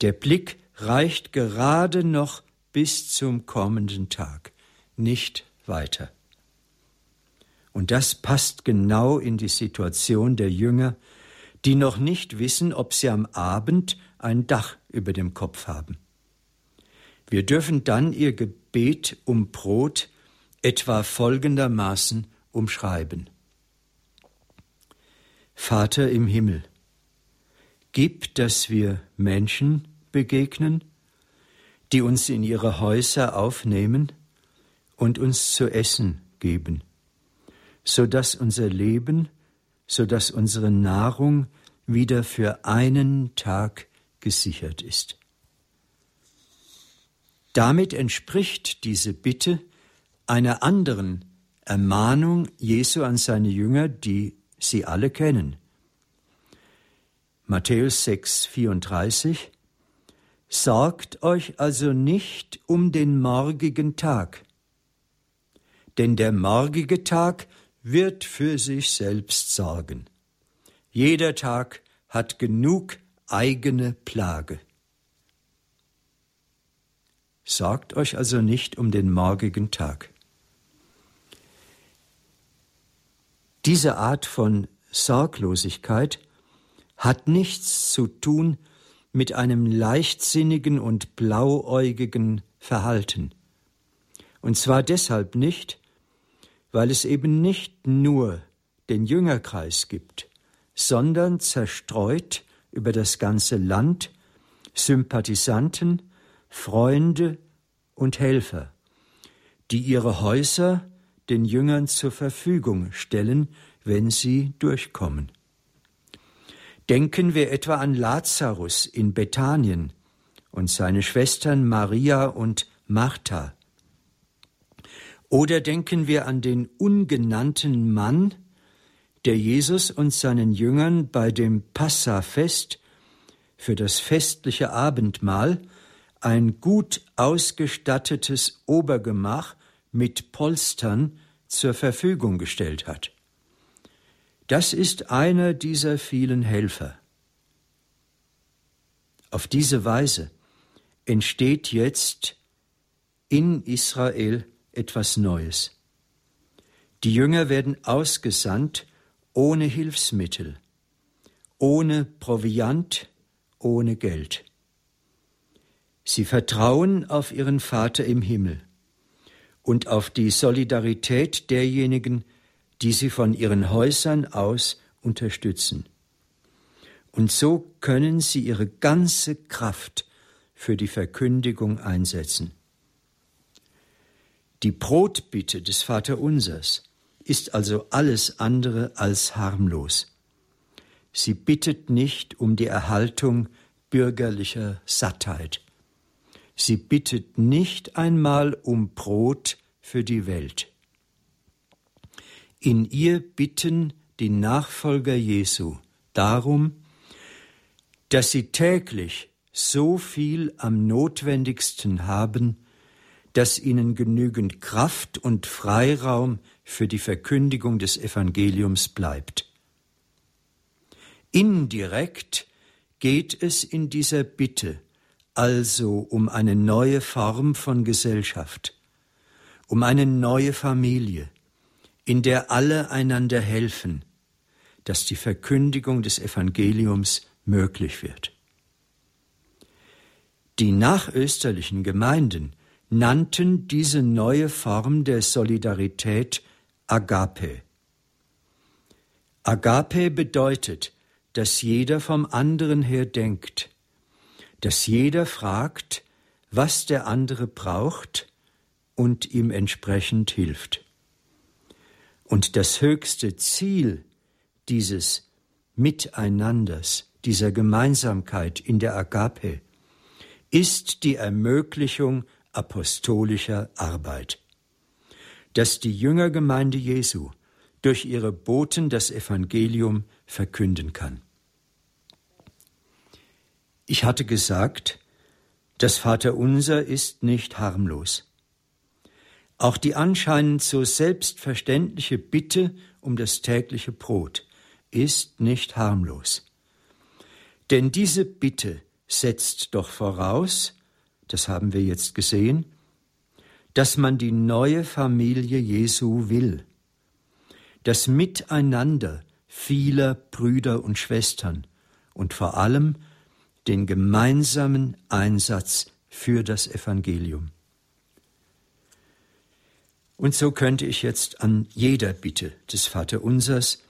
B: Der Blick reicht gerade noch bis zum kommenden Tag, nicht weiter. Und das passt genau in die Situation der Jünger, die noch nicht wissen, ob sie am Abend ein Dach über dem Kopf haben. Wir dürfen dann ihr Gebet um Brot etwa folgendermaßen umschreiben. Vater im Himmel, gib, dass wir Menschen begegnen, die uns in ihre Häuser aufnehmen und uns zu essen geben, so dass unser Leben, so dass unsere Nahrung wieder für einen Tag gesichert ist. Damit entspricht diese Bitte einer anderen Ermahnung Jesu an seine Jünger, die sie alle kennen. Matthäus 6, 34 Sorgt euch also nicht um den morgigen Tag, denn der morgige Tag wird für sich selbst sorgen. Jeder Tag hat genug eigene Plage. Sorgt euch also nicht um den morgigen Tag. Diese Art von Sorglosigkeit hat nichts zu tun mit einem leichtsinnigen und blauäugigen Verhalten. Und zwar deshalb nicht, weil es eben nicht nur den Jüngerkreis gibt, sondern zerstreut über das ganze Land Sympathisanten, Freunde und Helfer, die ihre Häuser den Jüngern zur Verfügung stellen, wenn sie durchkommen. Denken wir etwa an Lazarus in Bethanien und seine Schwestern Maria und Martha. Oder denken wir an den ungenannten Mann, der Jesus und seinen Jüngern bei dem Passafest für das festliche Abendmahl ein gut ausgestattetes Obergemach mit Polstern zur Verfügung gestellt hat. Das ist einer dieser vielen Helfer. Auf diese Weise entsteht jetzt in Israel etwas Neues. Die Jünger werden ausgesandt ohne Hilfsmittel, ohne Proviant, ohne Geld. Sie vertrauen auf ihren Vater im Himmel und auf die Solidarität derjenigen, die sie von ihren Häusern aus unterstützen. Und so können sie ihre ganze Kraft für die Verkündigung einsetzen. Die Brotbitte des Vaterunsers ist also alles andere als harmlos. Sie bittet nicht um die Erhaltung bürgerlicher Sattheit. Sie bittet nicht einmal um Brot für die Welt. In ihr bitten die Nachfolger Jesu darum, dass sie täglich so viel am notwendigsten haben, dass ihnen genügend Kraft und Freiraum für die Verkündigung des Evangeliums bleibt. Indirekt geht es in dieser Bitte also um eine neue Form von Gesellschaft, um eine neue Familie, in der alle einander helfen, dass die Verkündigung des Evangeliums möglich wird. Die nachösterlichen Gemeinden nannten diese neue Form der Solidarität Agape. Agape bedeutet, dass jeder vom anderen her denkt, dass jeder fragt, was der andere braucht und ihm entsprechend hilft. Und das höchste Ziel dieses Miteinanders, dieser Gemeinsamkeit in der Agape, ist die Ermöglichung apostolischer Arbeit. Dass die Jüngergemeinde Jesu durch ihre Boten das Evangelium verkünden kann. Ich hatte gesagt, das Vaterunser ist nicht harmlos. Auch die anscheinend so selbstverständliche Bitte um das tägliche Brot ist nicht harmlos. Denn diese Bitte setzt doch voraus, das haben wir jetzt gesehen, dass man die neue Familie Jesu will, das Miteinander vieler Brüder und Schwestern und vor allem den gemeinsamen Einsatz für das Evangelium. Und so könnte ich jetzt an jeder Bitte des Vaterunsers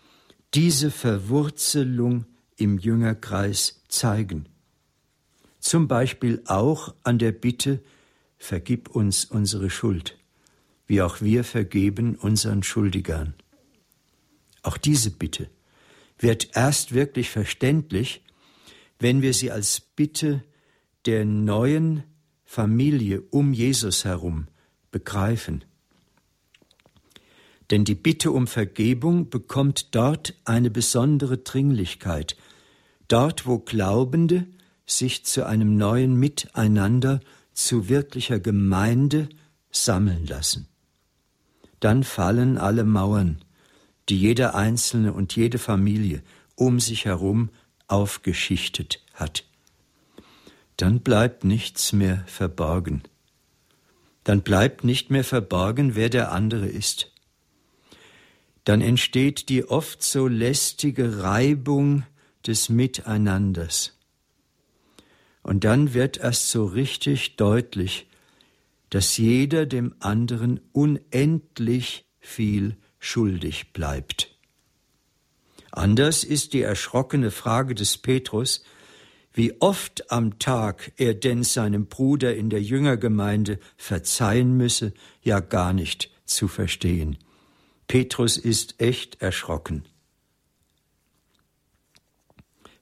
B: diese Verwurzelung im Jüngerkreis zeigen. Zum Beispiel auch an der Bitte, vergib uns unsere Schuld, wie auch wir vergeben unseren Schuldigern. Auch diese Bitte wird erst wirklich verständlich, wenn wir sie als Bitte der neuen Familie um Jesus herum begreifen. Denn die Bitte um Vergebung bekommt dort eine besondere Dringlichkeit, dort wo Glaubende sich zu einem neuen Miteinander, zu wirklicher Gemeinde sammeln lassen. Dann fallen alle Mauern, die jeder Einzelne und jede Familie um sich herum aufgeschichtet hat. Dann bleibt nichts mehr verborgen. Dann bleibt nicht mehr verborgen, wer der andere ist. Dann entsteht die oft so lästige Reibung des Miteinanders. Und dann wird erst so richtig deutlich, dass jeder dem anderen unendlich viel schuldig bleibt. Anders ist die erschrockene Frage des Petrus, wie oft am Tag er denn seinem Bruder in der Jüngergemeinde verzeihen müsse, ja gar nicht zu verstehen. Petrus ist echt erschrocken.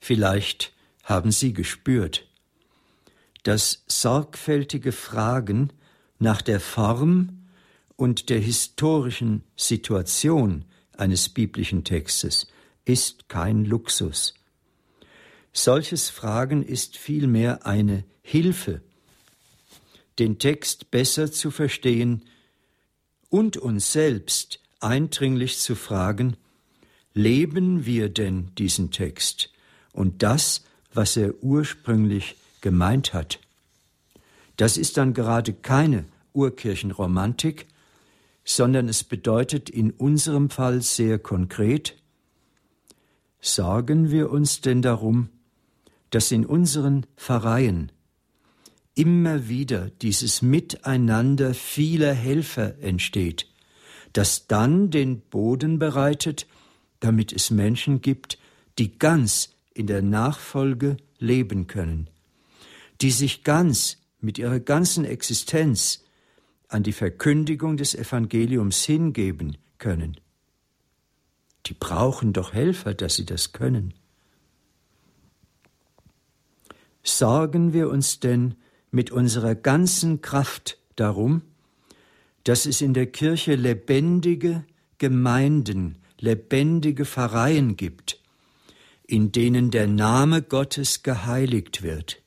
B: Vielleicht haben Sie gespürt, dass sorgfältige Fragen nach der Form und der historischen Situation eines biblischen Textes ist kein Luxus. Solches Fragen ist vielmehr eine Hilfe, den Text besser zu verstehen und uns selbst eindringlich zu fragen, leben wir denn diesen Text und das, was er ursprünglich gemeint hat? Das ist dann gerade keine Urkirchenromantik, sondern es bedeutet in unserem Fall sehr konkret, sorgen wir uns denn darum, dass in unseren Pfarreien immer wieder dieses Miteinander vieler Helfer entsteht, das dann den Boden bereitet, damit es Menschen gibt, die ganz in der Nachfolge leben können, die sich ganz mit ihrer ganzen Existenz an die Verkündigung des Evangeliums hingeben können. Die brauchen doch Helfer, dass sie das können. Sorgen wir uns denn mit unserer ganzen Kraft darum, dass es in der Kirche lebendige Gemeinden, lebendige Pfarreien gibt, in denen der Name Gottes geheiligt wird,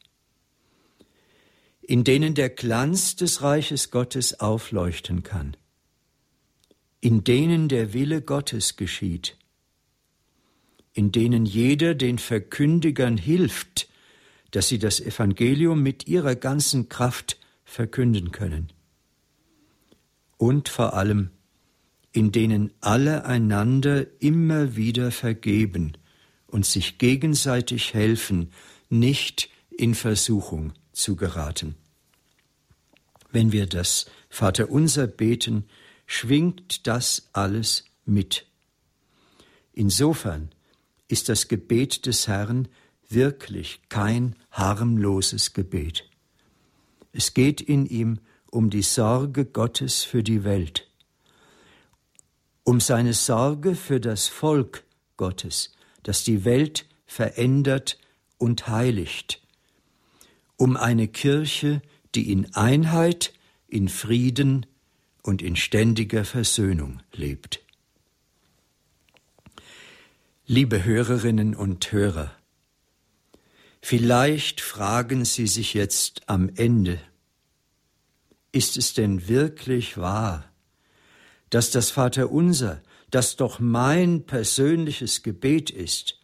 B: in denen der Glanz des Reiches Gottes aufleuchten kann, in denen der Wille Gottes geschieht, in denen jeder den Verkündigern hilft, dass sie das Evangelium mit ihrer ganzen Kraft verkünden können. Und vor allem, in denen alle einander immer wieder vergeben und sich gegenseitig helfen, nicht in Versuchung zu geraten. Wenn wir das Vaterunser beten, schwingt das alles mit. Insofern ist das Gebet des Herrn wirklich kein harmloses Gebet. Es geht in ihm um die Sorge Gottes für die Welt, um seine Sorge für das Volk Gottes, das die Welt verändert und heiligt, um eine Kirche, die in Einheit, in Frieden und in ständiger Versöhnung lebt. Liebe Hörerinnen und Hörer, vielleicht fragen Sie sich jetzt am Ende, ist es denn wirklich wahr, dass das Vaterunser, das doch mein persönliches Gebet ist,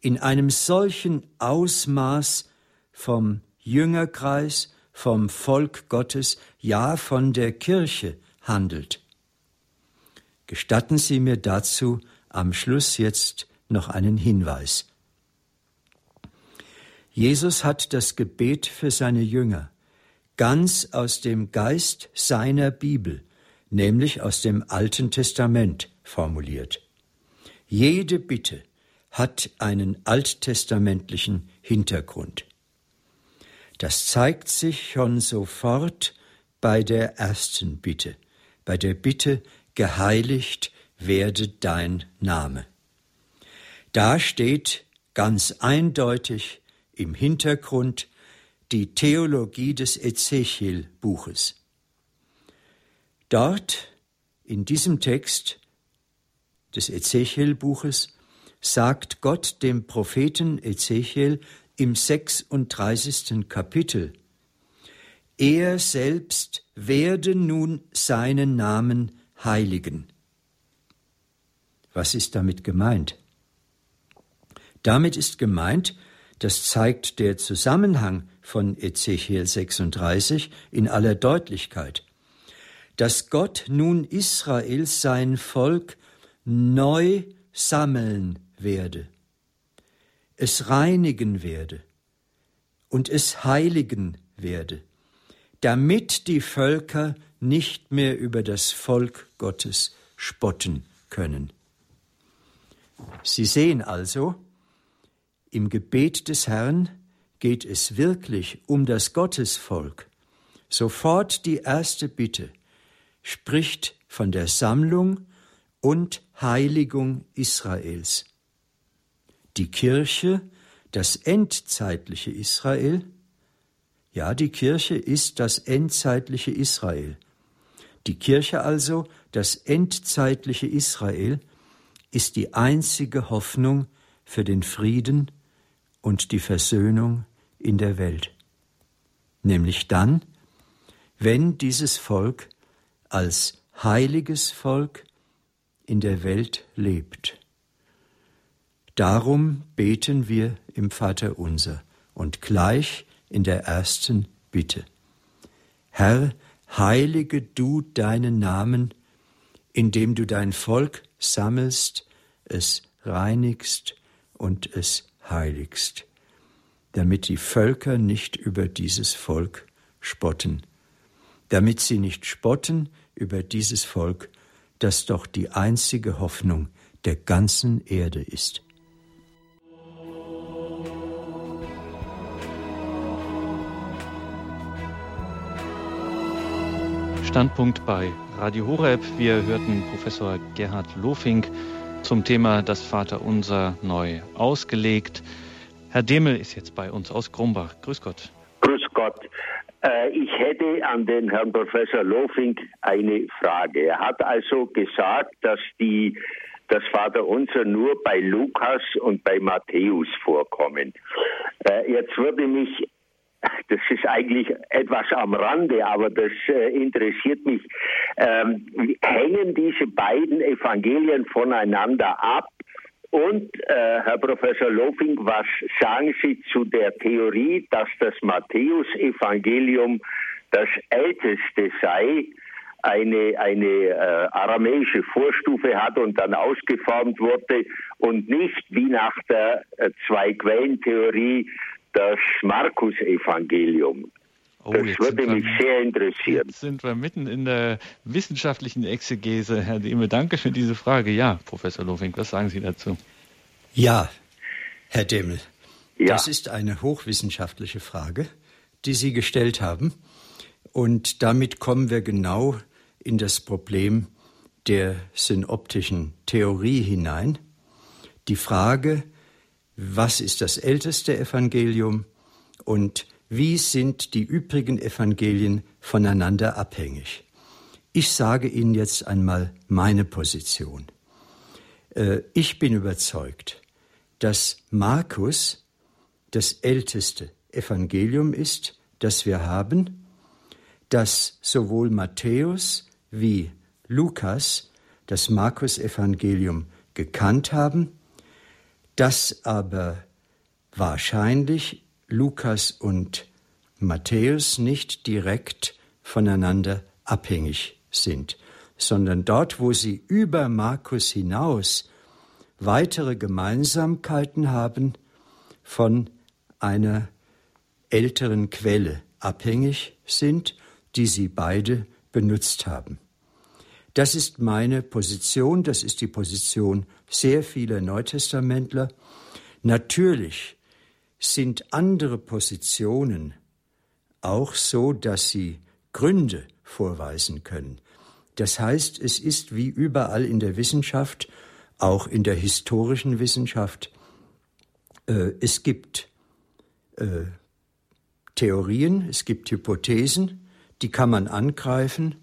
B: in einem solchen Ausmaß vom Jüngerkreis, vom Volk Gottes, ja von der Kirche handelt. Gestatten Sie mir dazu am Schluss jetzt noch einen Hinweis. Jesus hat das Gebet für seine Jünger ganz aus dem Geist seiner Bibel, nämlich aus dem Alten Testament, formuliert. Jede Bitte hat einen alttestamentlichen Hintergrund. Das zeigt sich schon sofort bei der ersten Bitte, bei der Bitte, geheiligt werde dein Name. Da steht ganz eindeutig im Hintergrund die Theologie des Ezechiel-Buches. Dort, in diesem Text des Ezechiel-Buches, sagt Gott dem Propheten Ezechiel im 36. Kapitel, er selbst werde nun seinen Namen heiligen. Was ist damit gemeint? Damit ist gemeint, das zeigt der Zusammenhang von Ezechiel 36 in aller Deutlichkeit, dass Gott nun Israel sein Volk neu sammeln werde, es reinigen werde und es heiligen werde, damit die Völker nicht mehr über das Volk Gottes spotten können. Sie sehen also, im Gebet des Herrn geht es wirklich um das Gottesvolk. Sofort die erste Bitte spricht von der Sammlung und Heiligung Israels. Die Kirche, das endzeitliche Israel, ja, die Kirche ist das endzeitliche Israel. Die Kirche also, das endzeitliche Israel, ist die einzige Hoffnung für den Frieden und die Versöhnung in der Welt. Nämlich dann, wenn dieses Volk als heiliges Volk in der Welt lebt. Darum beten wir im Vater unser und gleich in der ersten Bitte. Herr, heilige du deinen Namen, indem du dein Volk sammelst, es reinigst und es heiligst, damit die Völker nicht über dieses Volk spotten, damit sie nicht spotten über dieses Volk, das doch die einzige Hoffnung der ganzen Erde ist.
A: Standpunkt bei Radio Horeb. Wir hörten Professor Gerhard Lofink zum Thema Das Vaterunser neu ausgelegt. Herr Demel ist jetzt bei uns aus Grumbach. Grüß Gott.
C: Grüß Gott. Äh, ich hätte an den Herrn Professor Lofink eine Frage. Er hat also gesagt, dass die das Vaterunser nur bei Lukas und bei Matthäus vorkommen. Äh, jetzt würde mich das ist eigentlich etwas am Rande, aber das äh, interessiert mich. Ähm, hängen diese beiden Evangelien voneinander ab? Und äh, Herr Professor Lofing, was sagen Sie zu der Theorie, dass das Matthäus-Evangelium das älteste sei, eine, eine äh, aramäische Vorstufe hat und dann ausgeformt wurde und nicht wie nach der äh, Zwei-Quellen-Theorie das Markus-Evangelium. Oh, das würde mich wir, sehr interessieren.
A: Jetzt sind wir mitten in der wissenschaftlichen Exegese. Herr Dehme, danke für diese Frage. Ja, Professor Lofink, was sagen Sie dazu?
B: Ja, Herr Demel, ja. das ist eine hochwissenschaftliche Frage, die Sie gestellt haben. Und damit kommen wir genau in das Problem der synoptischen Theorie hinein. Die Frage, was ist das älteste Evangelium und wie sind die übrigen Evangelien voneinander abhängig. Ich sage Ihnen jetzt einmal meine Position. Äh, ich bin überzeugt, dass Markus das älteste Evangelium ist, das wir haben, dass sowohl Matthäus wie Lukas das Markus-Evangelium gekannt haben dass aber wahrscheinlich Lukas und Matthäus nicht direkt voneinander abhängig sind, sondern dort, wo sie über Markus hinaus weitere Gemeinsamkeiten haben, von einer älteren Quelle abhängig sind, die sie beide benutzt haben. Das ist meine Position, das ist die Position sehr vieler Neutestamentler. Natürlich sind andere Positionen auch so, dass sie Gründe vorweisen können. Das heißt, es ist wie überall in der Wissenschaft, auch in der historischen Wissenschaft, äh, es gibt äh, Theorien, es gibt Hypothesen, die kann man angreifen.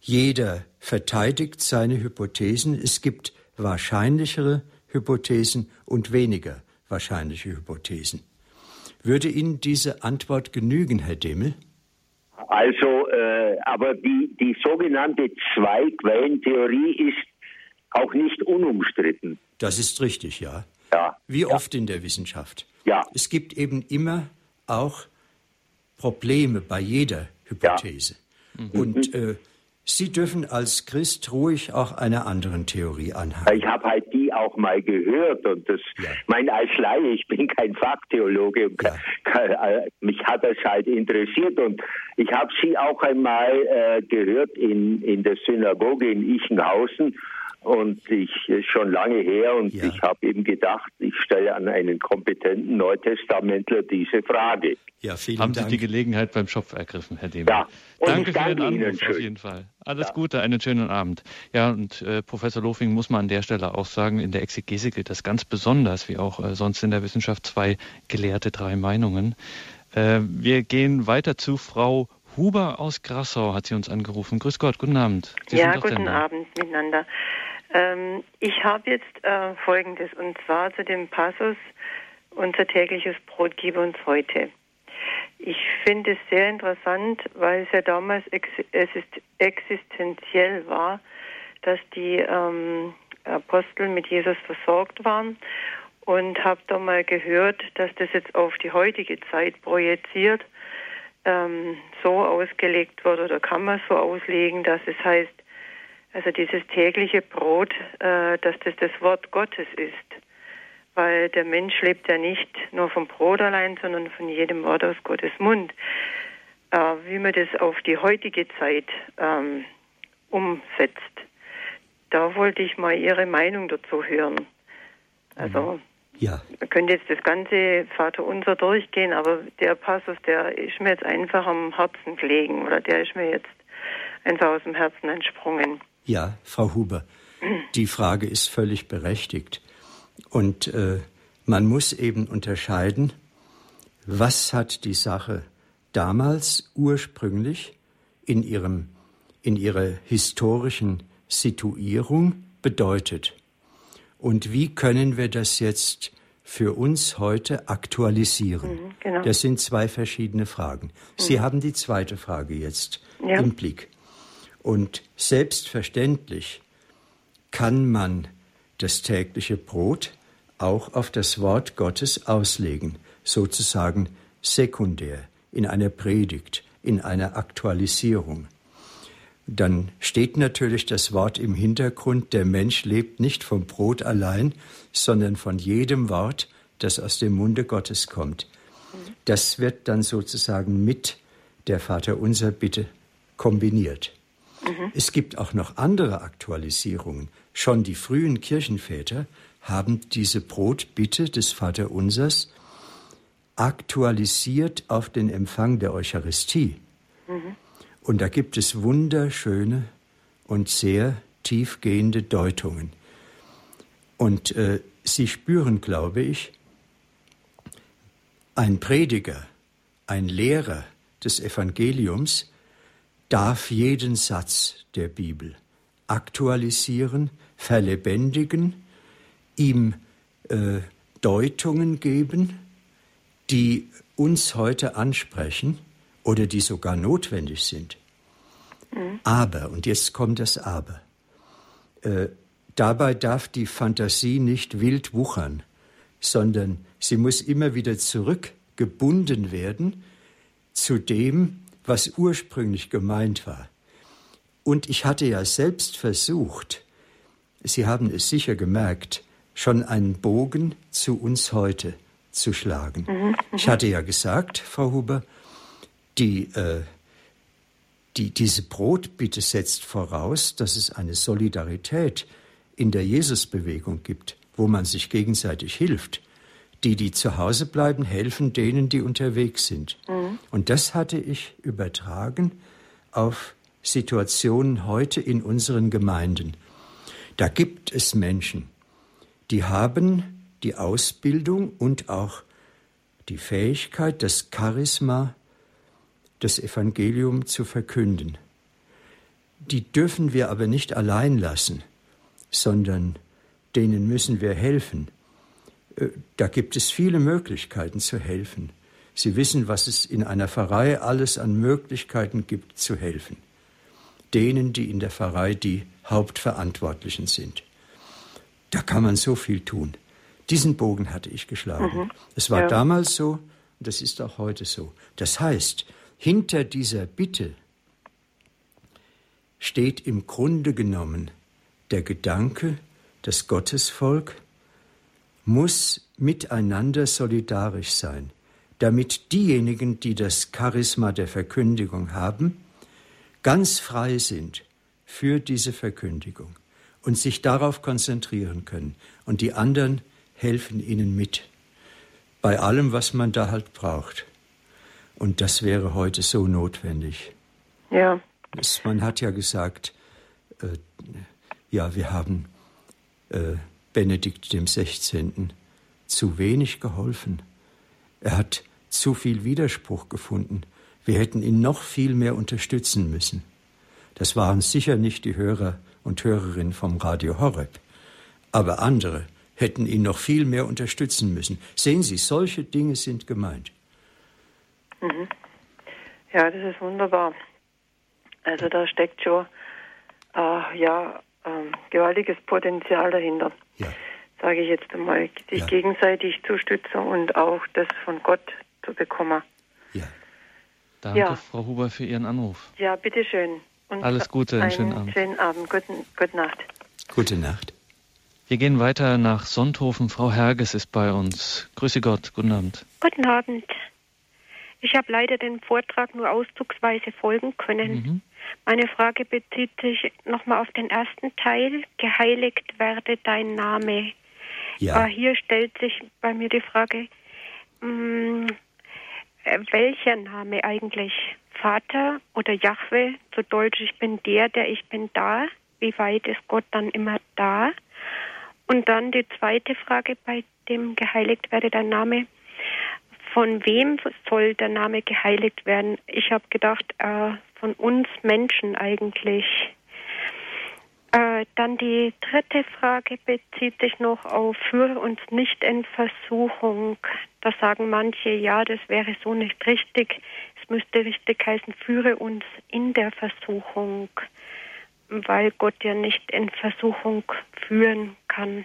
B: Jeder verteidigt seine Hypothesen. Es gibt wahrscheinlichere Hypothesen und weniger wahrscheinliche Hypothesen. Würde Ihnen diese Antwort genügen, Herr Demmel?
C: Also, äh, aber die, die sogenannte Zwei-Quellen-Theorie ist auch nicht unumstritten.
B: Das ist richtig, ja.
C: Ja.
B: Wie
C: ja.
B: oft in der Wissenschaft.
C: Ja.
B: Es gibt eben immer auch Probleme bei jeder Hypothese. Ja. Mhm. Und äh, Sie dürfen als Christ ruhig auch einer anderen Theorie anhangen.
C: Ich habe halt die auch mal gehört und das, ja. mein als Laie, ich bin kein Fachtheologe und ja. kann, äh, mich hat das halt interessiert und ich habe sie auch einmal äh, gehört in, in der Synagoge in Ichenhausen und ich ist schon lange her und ja. ich habe eben gedacht, ich stelle an einen kompetenten Neutestamentler diese Frage.
A: Ja, vielen Haben Dank. Sie die Gelegenheit beim Schopf ergriffen, Herr Demer. Ja, danke, danke für den Anruf Ihnen auf jeden Fall. Alles ja. Gute, einen schönen Abend. Ja, und äh, Professor Lofing muss man an der Stelle auch sagen, in der Exegese gilt das ganz besonders, wie auch äh, sonst in der Wissenschaft zwei Gelehrte, drei Meinungen. Äh, wir gehen weiter zu Frau Huber aus Grassau, hat sie uns angerufen. Grüß Gott, guten Abend.
D: Sie ja, guten Abend miteinander. Ähm, ich habe jetzt äh, Folgendes, und zwar zu dem Passus, unser tägliches Brot gib uns heute. Ich finde es sehr interessant, weil es ja damals ex existenziell war, dass die ähm, Apostel mit Jesus versorgt waren und habe da mal gehört, dass das jetzt auf die heutige Zeit projiziert ähm, so ausgelegt wird oder kann man so auslegen, dass es heißt, also dieses tägliche Brot, äh, dass das das Wort Gottes ist. Weil der Mensch lebt ja nicht nur vom Brot allein, sondern von jedem Wort aus Gottes Mund. Äh, wie man das auf die heutige Zeit ähm, umsetzt, da wollte ich mal Ihre Meinung dazu hören. Also mhm. ja. man könnte jetzt das ganze Vater Unser durchgehen, aber der Passus, der ist mir jetzt einfach am Herzen gelegen oder der ist mir jetzt einfach aus dem Herzen entsprungen.
B: Ja, Frau Huber, die Frage ist völlig berechtigt. Und äh, man muss eben unterscheiden, was hat die Sache damals ursprünglich in, ihrem, in ihrer historischen Situierung bedeutet. Und wie können wir das jetzt für uns heute aktualisieren? Mhm, genau. Das sind zwei verschiedene Fragen. Sie mhm. haben die zweite Frage jetzt ja. im Blick. Und selbstverständlich kann man das tägliche Brot auch auf das Wort Gottes auslegen, sozusagen sekundär, in einer Predigt, in einer Aktualisierung. Dann steht natürlich das Wort im Hintergrund, der Mensch lebt nicht vom Brot allein, sondern von jedem Wort, das aus dem Munde Gottes kommt. Das wird dann sozusagen mit der Vaterunser Bitte kombiniert. Mhm. Es gibt auch noch andere Aktualisierungen. Schon die frühen Kirchenväter haben diese Brotbitte des Vaterunsers aktualisiert auf den Empfang der Eucharistie. Mhm. Und da gibt es wunderschöne und sehr tiefgehende Deutungen. Und äh, Sie spüren, glaube ich, ein Prediger, ein Lehrer des Evangeliums darf jeden Satz der Bibel aktualisieren, verlebendigen, ihm äh, Deutungen geben, die uns heute ansprechen oder die sogar notwendig sind. Mhm. Aber, und jetzt kommt das Aber, äh, dabei darf die Fantasie nicht wild wuchern, sondern sie muss immer wieder zurückgebunden werden zu dem, was ursprünglich gemeint war. Und ich hatte ja selbst versucht, Sie haben es sicher gemerkt, schon einen Bogen zu uns heute zu schlagen. Mhm, mhm. ich hatte ja gesagt, Frau Huber, die, äh, die, diese Brotbitte setzt voraus, dass es eine Solidarität in der Jesusbewegung gibt, wo man sich gegenseitig hilft. Die, die zu Hause bleiben, helfen denen, die unterwegs sind. Mhm. Und das hatte ich übertragen auf Situationen heute in unseren Gemeinden. Da gibt es Menschen, die haben die Ausbildung und auch die Fähigkeit, das Charisma, das Evangelium zu verkünden. Die dürfen wir aber nicht allein lassen, sondern denen müssen wir helfen. Äh, da gibt es viele Möglichkeiten zu helfen. Sie wissen, was es in einer Pfarrei alles an Möglichkeiten gibt zu helfen. Denen, die in der Pfarrei die Hauptverantwortlichen sind. Da kann man so viel tun. Diesen Bogen hatte ich geschlagen. Mhm. Es war ja. damals so und das ist auch heute so. Das heißt, hinter dieser Bitte steht im Grunde genommen der Gedanke, das Gottesvolk muss miteinander solidarisch sein, damit diejenigen, die das Charisma der Verkündigung haben, ganz frei sind für diese Verkündigung und sich darauf konzentrieren können. Und die anderen helfen ihnen mit. Bei allem, was man da halt braucht. Und das wäre heute so notwendig.
D: Ja.
B: Man hat ja gesagt, äh, ja, wir haben äh, Benedikt dem 16. zu wenig geholfen. Er hat zu viel Widerspruch gefunden. Wir hätten ihn noch viel mehr unterstützen müssen. Das waren sicher nicht die Hörer und Hörerinnen vom Radio Horeb, aber andere hätten ihn noch viel mehr unterstützen müssen. Sehen Sie, solche Dinge sind gemeint.
D: Mhm. Ja, das ist wunderbar. Also da steckt schon äh, ja ähm, gewaltiges Potenzial dahinter. Ja. Sage ich jetzt einmal, sich ja. gegenseitig zu stützen und auch das von Gott zu bekommen.
A: Ja. Danke, ja. Frau Huber, für Ihren Anruf.
D: Ja, bitteschön.
A: Und Alles Gute, einen, einen schönen Abend.
D: Schönen Abend, guten, gute Nacht.
B: Gute Nacht.
A: Wir gehen weiter nach Sonthofen. Frau Herges ist bei uns. Grüße Gott, guten Abend.
E: Guten Abend. Ich habe leider den Vortrag nur auszugsweise folgen können. Mhm. Meine Frage bezieht sich nochmal auf den ersten Teil. Geheiligt werde dein Name. Ja. Äh, hier stellt sich bei mir die Frage, mh, mm, äh, welcher Name eigentlich? Vater oder Jahwe, zu Deutsch, ich bin der, der ich bin da. Wie weit ist Gott dann immer da? Und dann die zweite Frage bei dem geheiligt werde dein Name. Von wem soll der Name geheiligt werden? Ich habe gedacht, äh, von uns Menschen eigentlich. Äh, dann die dritte Frage bezieht sich noch auf Führe uns nicht in Versuchung. Da sagen manche, ja, das wäre so nicht richtig. Es müsste richtig heißen, führe uns in der Versuchung, weil Gott ja nicht in Versuchung führen kann.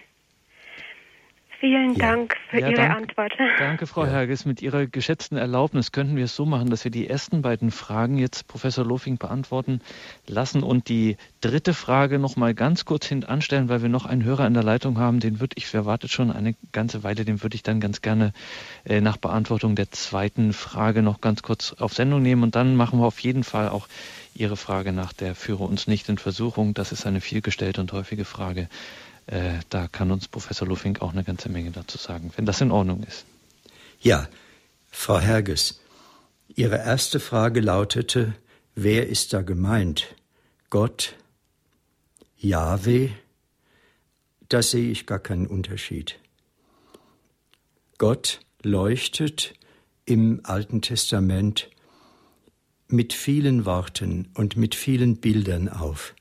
E: Vielen ja. Dank für ja, Ihre danke, Antwort.
A: Danke, Frau ja. Herges. Mit Ihrer geschätzten Erlaubnis könnten wir es so machen, dass wir die ersten beiden Fragen jetzt Professor Lofing beantworten lassen und die dritte Frage noch mal ganz kurz hintanstellen, weil wir noch einen Hörer in der Leitung haben. Den würde ich, wer wartet schon eine ganze Weile, den würde ich dann ganz gerne äh, nach Beantwortung der zweiten Frage noch ganz kurz auf Sendung nehmen. Und dann machen wir auf jeden Fall auch Ihre Frage nach der Führe uns nicht in Versuchung. Das ist eine vielgestellte und häufige Frage äh, da kann uns Professor Luffing auch eine ganze Menge dazu sagen, wenn das in Ordnung ist.
B: Ja, Frau Herges, Ihre erste Frage lautete, wer ist da gemeint? Gott, Jahwe? Da sehe ich gar keinen Unterschied. Gott leuchtet im Alten Testament mit vielen Worten und mit vielen Bildern auf.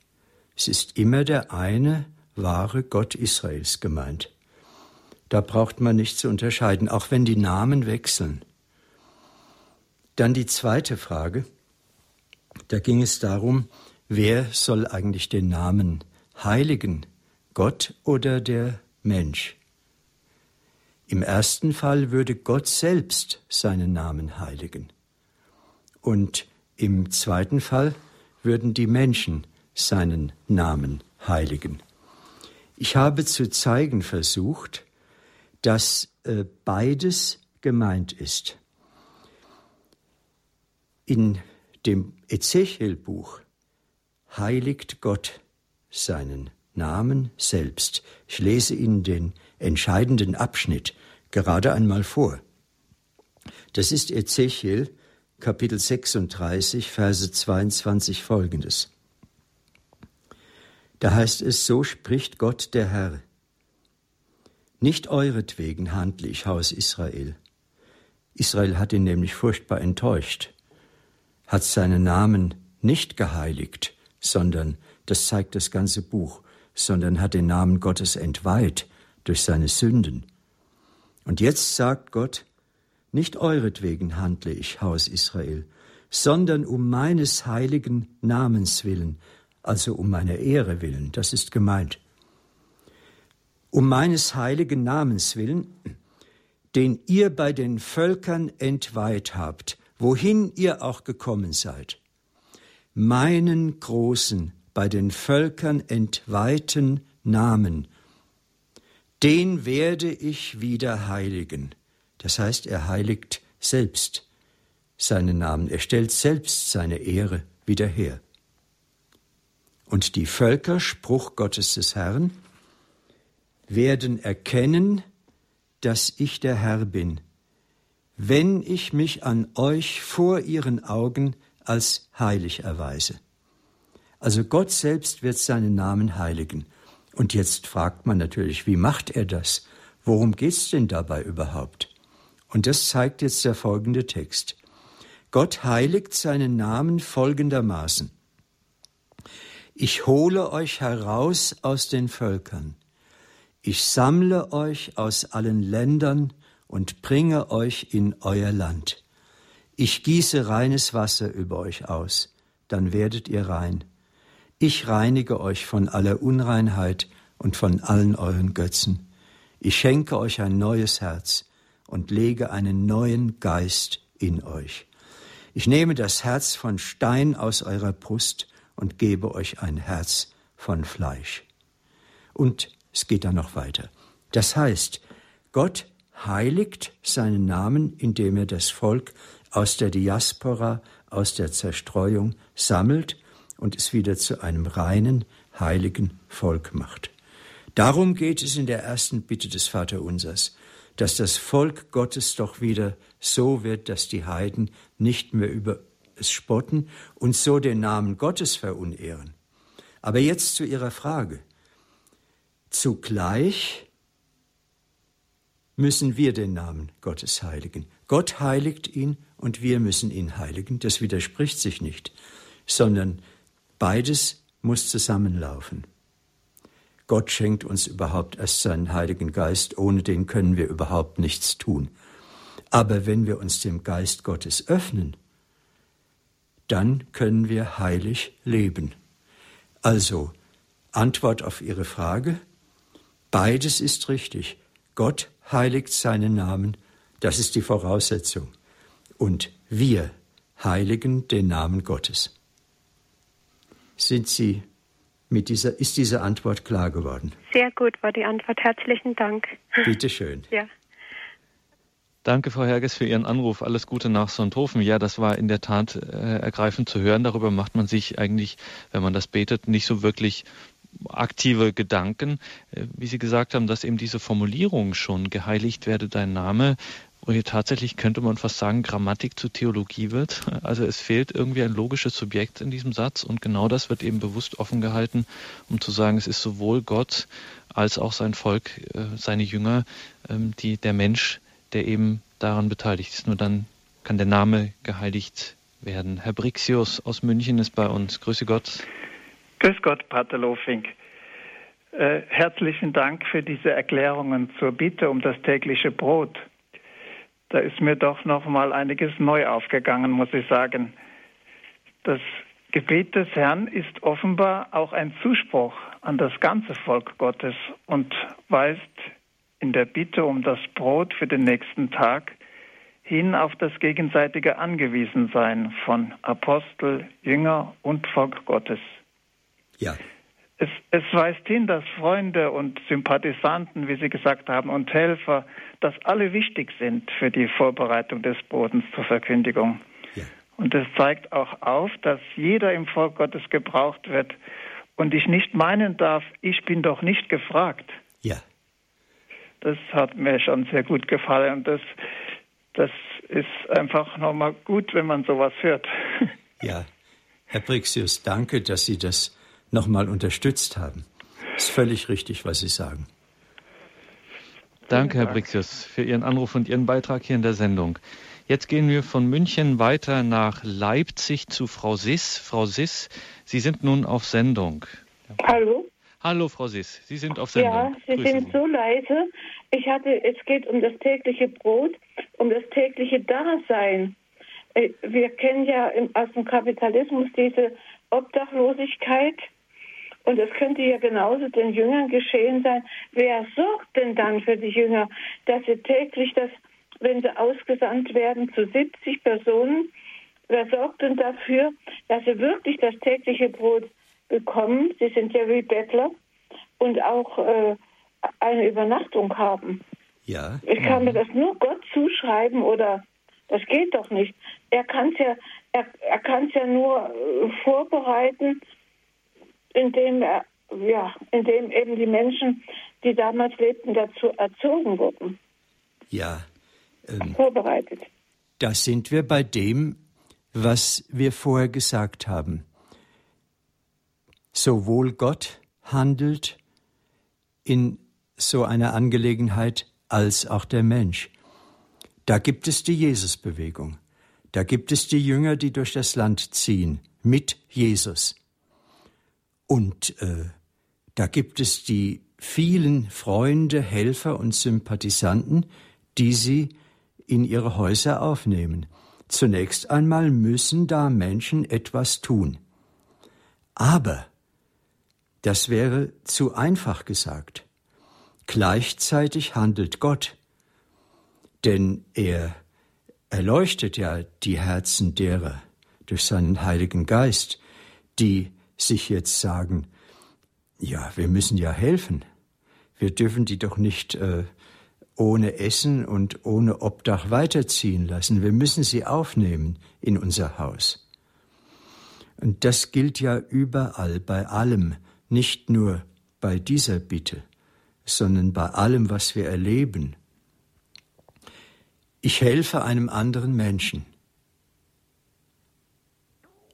B: Es ist immer der eine, wahre Gott Israels gemeint. Da braucht man nicht zu unterscheiden, auch wenn die Namen wechseln. Dann die zweite Frage. Da ging es darum, wer soll eigentlich den Namen heiligen, Gott oder der Mensch? Im ersten Fall würde Gott selbst seinen Namen heiligen. Und im zweiten Fall würden die Menschen seinen Namen heiligen. Ich habe zu zeigen versucht, dass äh, beides gemeint ist. In dem Ezechiel-Buch heiligt Gott seinen Namen selbst. Ich lese Ihnen den entscheidenden Abschnitt gerade einmal vor. Das ist Ezechiel Kapitel 36, Verse 22 folgendes. Da heißt es, so spricht Gott der Herr. Nicht euretwegen handle ich, Haus Israel. Israel hat ihn nämlich furchtbar enttäuscht, hat seinen Namen nicht geheiligt, sondern, das zeigt das ganze Buch, sondern hat den Namen Gottes entweiht durch seine Sünden. Und jetzt sagt Gott, nicht euretwegen handle ich, Haus Israel, sondern um meines heiligen Namens willen, also um meiner Ehre willen, das ist gemeint. Um meines heiligen Namens willen, den ihr bei den Völkern entweiht habt, wohin ihr auch gekommen seid. Meinen großen, bei den Völkern entweihten Namen, den werde ich wieder heiligen. Das heißt, er heiligt selbst seinen Namen, er stellt selbst seine Ehre wieder her. Und die Völker, Spruch Gottes des Herrn, werden erkennen, dass ich der Herr bin, wenn ich mich an euch vor ihren Augen als heilig erweise. Also Gott selbst wird seinen Namen heiligen. Und jetzt fragt man natürlich, wie macht er das? Worum geht's denn dabei überhaupt? Und das zeigt jetzt der folgende Text. Gott heiligt seinen Namen folgendermaßen. Ich hole euch heraus aus den Völkern. Ich sammle euch aus allen Ländern und bringe euch in euer Land. Ich gieße reines Wasser über euch aus, dann werdet ihr rein. Ich reinige euch von aller Unreinheit und von allen euren Götzen. Ich schenke euch ein neues Herz und lege einen neuen Geist in euch. Ich nehme das Herz von Stein aus eurer Brust und gebe euch ein Herz von Fleisch. Und es geht dann noch weiter. Das heißt, Gott heiligt seinen Namen, indem er das Volk aus der Diaspora, aus der Zerstreuung sammelt und es wieder zu einem reinen, heiligen Volk macht. Darum geht es in der ersten Bitte des Vaterunsers dass das Volk Gottes doch wieder so wird, dass die Heiden nicht mehr über es spotten und so den Namen Gottes verunehren. Aber jetzt zu Ihrer Frage. Zugleich müssen wir den Namen Gottes heiligen. Gott heiligt ihn und wir müssen ihn heiligen. Das widerspricht sich nicht, sondern beides muss zusammenlaufen. Gott schenkt uns überhaupt erst seinen Heiligen Geist, ohne den können wir überhaupt nichts tun. Aber wenn wir uns dem Geist Gottes öffnen, dann können wir heilig leben. Also, Antwort auf Ihre Frage, beides ist richtig. Gott heiligt seinen Namen, das ist die Voraussetzung. Und wir heiligen den Namen Gottes. Sind Sie mit dieser, ist diese Antwort klar geworden?
E: Sehr gut war die Antwort. Herzlichen Dank.
B: Bitte schön.
E: Ja.
A: Danke, Frau Herges, für Ihren Anruf. Alles Gute nach Sonthofen. Ja, das war in der Tat äh, ergreifend zu hören. Darüber macht man sich eigentlich, wenn man das betet, nicht so wirklich aktive Gedanken. Äh, wie Sie gesagt haben, dass eben diese Formulierung schon geheiligt werde dein Name wo hier tatsächlich, könnte man fast sagen, Grammatik zu Theologie wird. Also es fehlt irgendwie ein logisches Subjekt in diesem Satz und genau das wird eben bewusst offen gehalten, um zu sagen, es ist sowohl Gott als auch sein Volk, äh, seine Jünger, ähm, die, der Mensch, der eben daran beteiligt ist. Nur dann kann der Name geheiligt werden. Herr Brixius aus München ist bei uns. Grüße Gott.
F: Grüß Gott, Pater Lofink. Äh, herzlichen Dank für diese Erklärungen zur Bitte um das tägliche Brot da ist mir doch noch mal einiges neu aufgegangen, muss ich sagen. Das Gebet des Herrn ist offenbar auch ein Zuspruch an das ganze Volk Gottes und weist in der Bitte um das Brot für den nächsten Tag hin auf das gegenseitige Angewiesensein von Apostel, Jünger und Volk Gottes.
B: Ja.
F: Es, es, weist hin, dass Freunde und Sympathisanten, wie Sie gesagt haben, und Helfer, dass alle wichtig sind für die Vorbereitung des Bodens zur Verkündigung. Ja. Und es zeigt auch auf, dass jeder im Volk Gottes gebraucht wird und ich nicht meinen darf, ich bin doch nicht gefragt.
B: Ja.
F: Das hat mir schon sehr gut gefallen und das, das ist einfach nochmal gut, wenn man sowas hört.
B: Ja, Herr Brixius, danke, dass Sie das nochmal unterstützt haben. Ist völlig richtig, was Sie sagen.
A: Danke, Herr Brixius, für Ihren Anruf und Ihren Beitrag hier in der Sendung. Jetzt gehen wir von München weiter nach Leipzig zu Frau Siss. Frau Siss, Sie sind nun auf Sendung.
G: Hallo?
A: Hallo, Frau Siss, Sie sind auf Sendung.
G: Ja, Sie Grüße sind Sie. so leise. Ich hatte, es geht um das tägliche Brot, um das tägliche Dasein. Äh, wir kennen ja aus dem Kapitalismus diese Obdachlosigkeit. Und es könnte ja genauso den Jüngern geschehen sein. Wer sorgt denn dann für die Jünger, dass sie täglich das wenn sie ausgesandt werden zu 70 Personen, wer sorgt denn dafür, dass sie wirklich das tägliche Brot bekommen? Sie sind ja wie Bettler und auch äh, eine Übernachtung haben.
B: Ja.
G: Ich kann mir das nur Gott zuschreiben oder das geht doch nicht. Er kann es ja, er, er kann ja nur äh, vorbereiten, indem er, ja, indem eben die Menschen, die damals lebten, dazu erzogen wurden.
B: Ja,
G: ähm, vorbereitet.
B: Da sind wir bei dem, was wir vorher gesagt haben. Sowohl Gott handelt in so einer Angelegenheit als auch der Mensch. Da gibt es die Jesusbewegung. Da gibt es die Jünger, die durch das Land ziehen mit Jesus. Und äh, da gibt es die vielen Freunde, Helfer und Sympathisanten, die sie in ihre Häuser aufnehmen. Zunächst einmal müssen da Menschen etwas tun. Aber das wäre zu einfach gesagt. Gleichzeitig handelt Gott, denn er erleuchtet ja die Herzen derer durch seinen Heiligen Geist, die sich jetzt sagen, ja, wir müssen ja helfen. Wir dürfen die doch nicht äh, ohne Essen und ohne Obdach weiterziehen lassen. Wir müssen sie aufnehmen in unser Haus. Und das gilt ja überall, bei allem, nicht nur bei dieser Bitte, sondern bei allem, was wir erleben. Ich helfe einem anderen Menschen.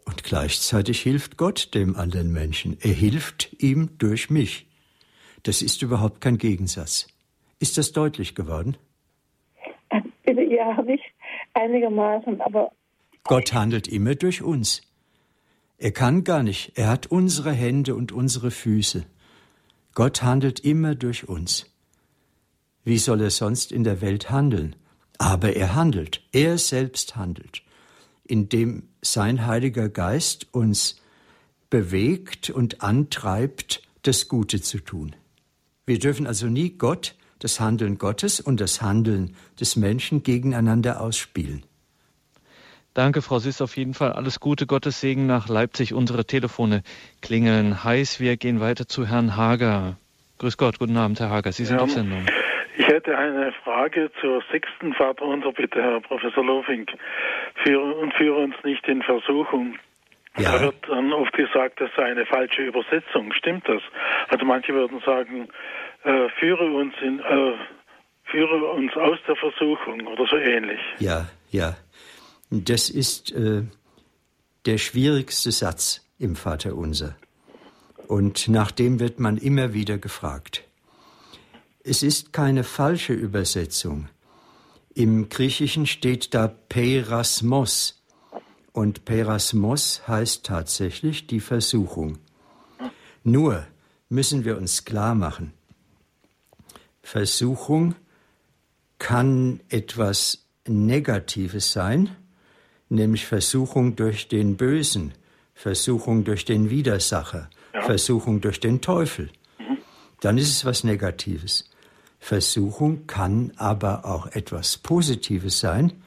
B: Und gleichzeitig hilft Gott dem anderen Menschen. Er hilft ihm durch mich. Das ist überhaupt kein Gegensatz. Ist das deutlich geworden?
G: Ja, nicht einigermaßen, aber.
B: Gott handelt immer durch uns. Er kann gar nicht. Er hat unsere Hände und unsere Füße. Gott handelt immer durch uns. Wie soll er sonst in der Welt handeln? Aber er handelt. Er selbst handelt, indem sein Heiliger Geist uns bewegt und antreibt, das Gute zu tun. Wir dürfen also nie Gott das Handeln Gottes und das Handeln des Menschen gegeneinander ausspielen.
A: Danke, Frau Süß, auf jeden Fall alles Gute, Gottes Segen nach Leipzig. Unsere Telefone klingeln heiß. Wir gehen weiter zu Herrn Hager. Grüß Gott, guten Abend, Herr Hager. Sie sind ja, auf Sendung.
H: Ich hätte eine Frage zur sechsten Vater unser bitte, Herr Professor Lofink. Führe, und führe uns nicht in Versuchung. Ja. Da wird dann oft gesagt, das sei eine falsche Übersetzung. Stimmt das? Also manche würden sagen, äh, führe uns in, äh, führe uns aus der Versuchung oder so ähnlich.
B: Ja, ja. Das ist äh, der schwierigste Satz im Vaterunser. Und nach dem wird man immer wieder gefragt. Es ist keine falsche Übersetzung. Im Griechischen steht da Perasmos. Und Perasmos heißt tatsächlich die Versuchung. Nur müssen wir uns klar machen, Versuchung kann etwas Negatives sein, nämlich Versuchung durch den Bösen, Versuchung durch den Widersacher, ja. Versuchung durch den Teufel. Mhm. Dann ist es was Negatives. Versuchung kann aber auch etwas Positives sein,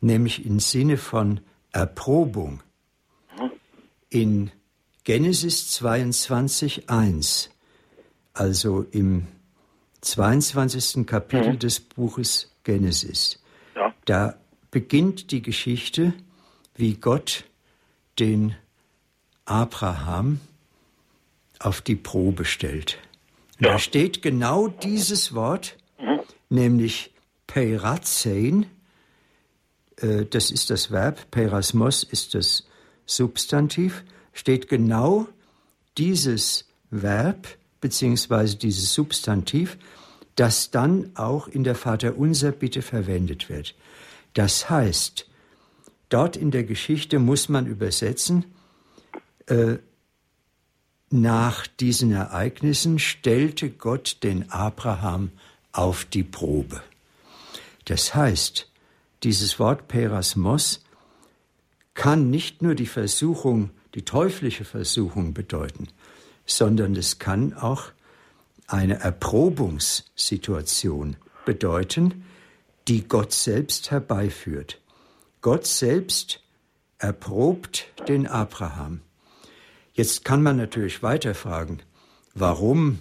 B: nämlich im Sinne von Erprobung. Mhm. In Genesis 22, 1, also im 22. Kapitel mhm. des Buches Genesis. Ja. Da beginnt die Geschichte wie Gott den Abraham auf die Probe stellt. Ja. Da steht genau dieses Wort, mhm. nämlich Peirazein, äh, das ist das Verb, Perasmos ist das Substantiv, steht genau dieses Verb beziehungsweise dieses Substantiv, das dann auch in der Vaterunser Bitte verwendet wird. Das heißt, dort in der Geschichte muss man übersetzen, äh, nach diesen Ereignissen stellte Gott den Abraham auf die Probe. Das heißt, dieses Wort Perasmos kann nicht nur die Versuchung, die teuflische Versuchung bedeuten, sondern es kann auch eine Erprobungssituation bedeuten, die Gott selbst herbeiführt. Gott selbst erprobt den Abraham. Jetzt kann man natürlich weiterfragen, warum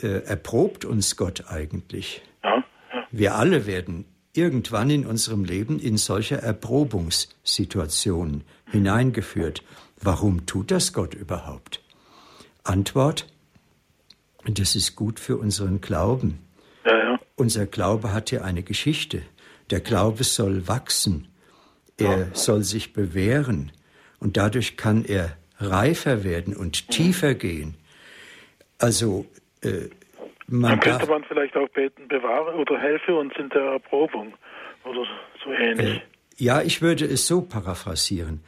B: äh, erprobt uns Gott eigentlich? Ja. Wir alle werden irgendwann in unserem Leben in solche Erprobungssituationen hineingeführt. Warum tut das Gott überhaupt? Antwort, das ist gut für unseren Glauben. Unser Glaube hat ja eine Geschichte. Der Glaube soll wachsen. Er soll sich bewähren. Und dadurch kann er reifer werden und tiefer gehen. Also äh,
H: man Dann könnte man vielleicht auch beten, bewahre oder helfe uns in der Erprobung oder so ähnlich. Äh,
B: ja, ich würde es so paraphrasieren.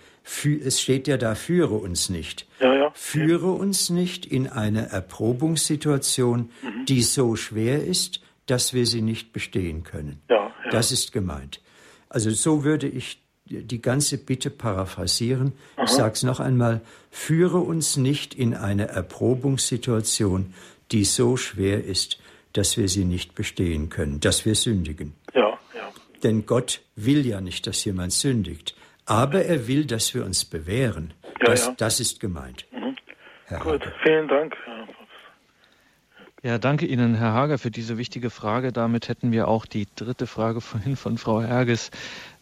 B: Es steht ja da, führe uns nicht. Ja, ja. Führe uns nicht in eine Erprobungssituation, mhm. die so schwer ist, dass wir sie nicht bestehen können. Ja, ja. Das ist gemeint. Also so würde ich die ganze Bitte paraphrasieren. Aha. Ich sage es noch einmal, führe uns nicht in eine Erprobungssituation, die so schwer ist, dass wir sie nicht bestehen können, dass wir sündigen. Ja, ja. Denn Gott will ja nicht, dass jemand sündigt, aber er will, dass wir uns bewähren. Ja, das, ja. das ist gemeint. Mhm.
H: Gut, vielen Dank.
A: Ja, danke Ihnen, Herr Hager, für diese wichtige Frage. Damit hätten wir auch die dritte Frage vorhin von Frau Herges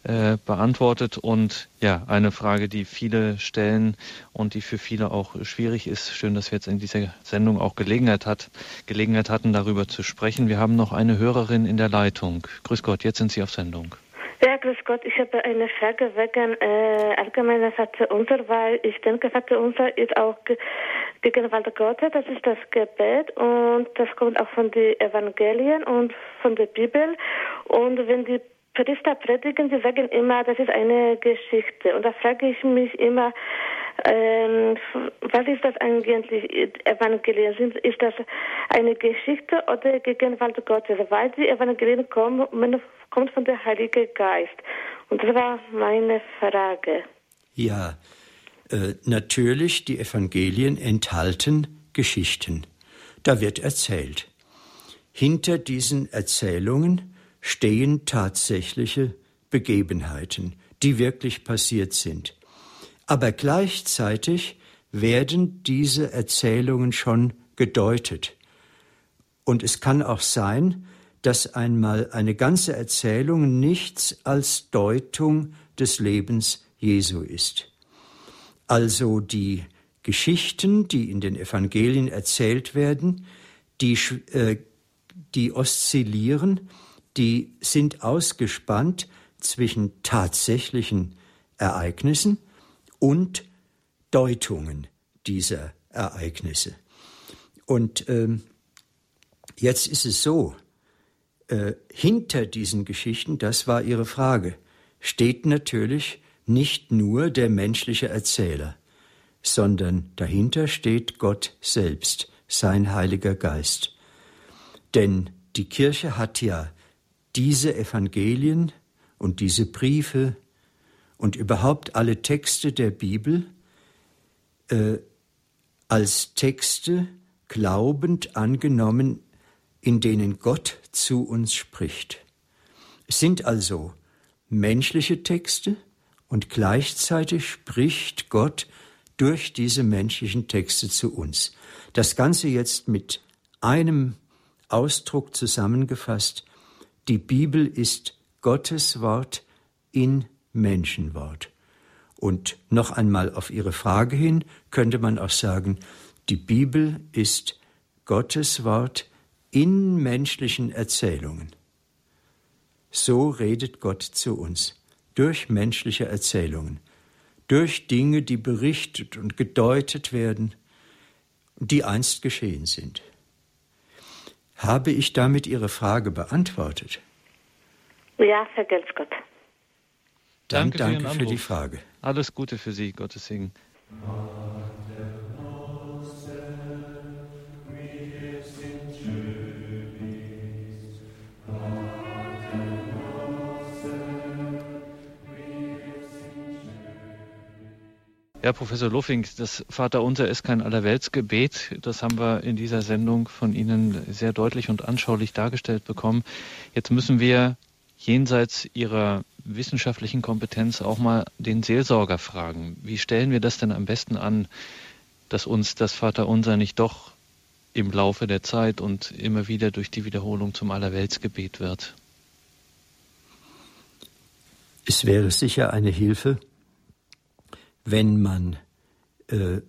A: äh, beantwortet und ja, eine Frage, die viele stellen und die für viele auch schwierig ist. Schön, dass wir jetzt in dieser Sendung auch Gelegenheit, hat, Gelegenheit hatten, darüber zu sprechen. Wir haben noch eine Hörerin in der Leitung. Grüß Gott, jetzt sind Sie auf Sendung.
I: Ja, grüß Gott. Ich habe eine Frage wegen äh, allgemeiner Vaterunser, weil ich denke, Vaterunser ist auch Gegenwart Gottes, das ist das Gebet und das kommt auch von den Evangelien und von der Bibel. Und wenn die Priester predigen, sie sagen immer, das ist eine Geschichte. Und da frage ich mich immer, ähm, was ist das eigentlich Evangelien? Ist das eine Geschichte oder Gegenwart Gottes? Weil die Evangelien kommen, kommt von der Heilige Geist. Und das war meine Frage.
B: Ja, äh, natürlich, die Evangelien enthalten Geschichten. Da wird erzählt. Hinter diesen Erzählungen stehen tatsächliche Begebenheiten, die wirklich passiert sind. Aber gleichzeitig werden diese Erzählungen schon gedeutet. Und es kann auch sein, dass einmal eine ganze Erzählung nichts als Deutung des Lebens Jesu ist. Also die Geschichten, die in den Evangelien erzählt werden, die, äh, die oszillieren die sind ausgespannt zwischen tatsächlichen Ereignissen und Deutungen dieser Ereignisse. Und ähm, jetzt ist es so, äh, hinter diesen Geschichten, das war Ihre Frage, steht natürlich nicht nur der menschliche Erzähler, sondern dahinter steht Gott selbst, sein Heiliger Geist. Denn die Kirche hat ja diese Evangelien und diese Briefe und überhaupt alle Texte der Bibel äh, als Texte glaubend angenommen, in denen Gott zu uns spricht. Es sind also menschliche Texte und gleichzeitig spricht Gott durch diese menschlichen Texte zu uns. Das Ganze jetzt mit einem Ausdruck zusammengefasst, die Bibel ist Gottes Wort in Menschenwort. Und noch einmal auf Ihre Frage hin könnte man auch sagen, die Bibel ist Gottes Wort in menschlichen Erzählungen. So redet Gott zu uns durch menschliche Erzählungen, durch Dinge, die berichtet und gedeutet werden, die einst geschehen sind. Habe ich damit Ihre Frage beantwortet?
I: Ja, vergelt's Gott.
B: Dann danke, danke für, für die Frage.
A: Alles Gute für Sie, Gottes Segen. Ja, Professor Luffing, das Vaterunser ist kein Allerweltsgebet. Das haben wir in dieser Sendung von Ihnen sehr deutlich und anschaulich dargestellt bekommen. Jetzt müssen wir jenseits Ihrer wissenschaftlichen Kompetenz auch mal den Seelsorger fragen. Wie stellen wir das denn am besten an, dass uns das Vaterunser nicht doch im Laufe der Zeit und immer wieder durch die Wiederholung zum Allerweltsgebet wird?
B: Es wäre sicher eine Hilfe, wenn man äh,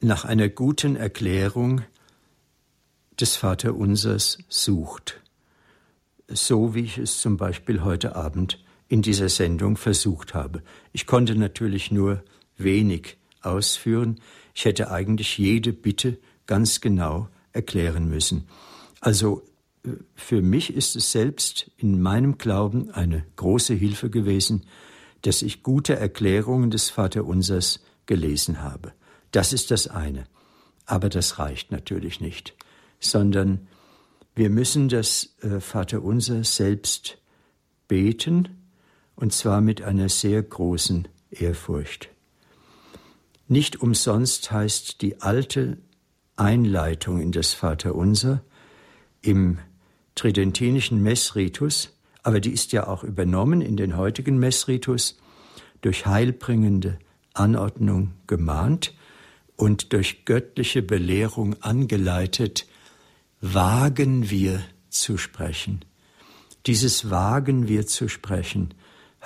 B: nach einer guten Erklärung des Vaterunsers sucht, so wie ich es zum Beispiel heute Abend in dieser Sendung versucht habe. Ich konnte natürlich nur wenig ausführen. Ich hätte eigentlich jede Bitte ganz genau erklären müssen. Also äh, für mich ist es selbst in meinem Glauben eine große Hilfe gewesen, dass ich gute Erklärungen des Vaterunsers gelesen habe. Das ist das eine. Aber das reicht natürlich nicht, sondern wir müssen das äh, Vaterunser selbst beten, und zwar mit einer sehr großen Ehrfurcht. Nicht umsonst heißt die alte Einleitung in das Vaterunser im tridentinischen Messritus aber die ist ja auch übernommen in den heutigen Messritus durch heilbringende Anordnung gemahnt und durch göttliche Belehrung angeleitet, wagen wir zu sprechen. Dieses Wagen wir zu sprechen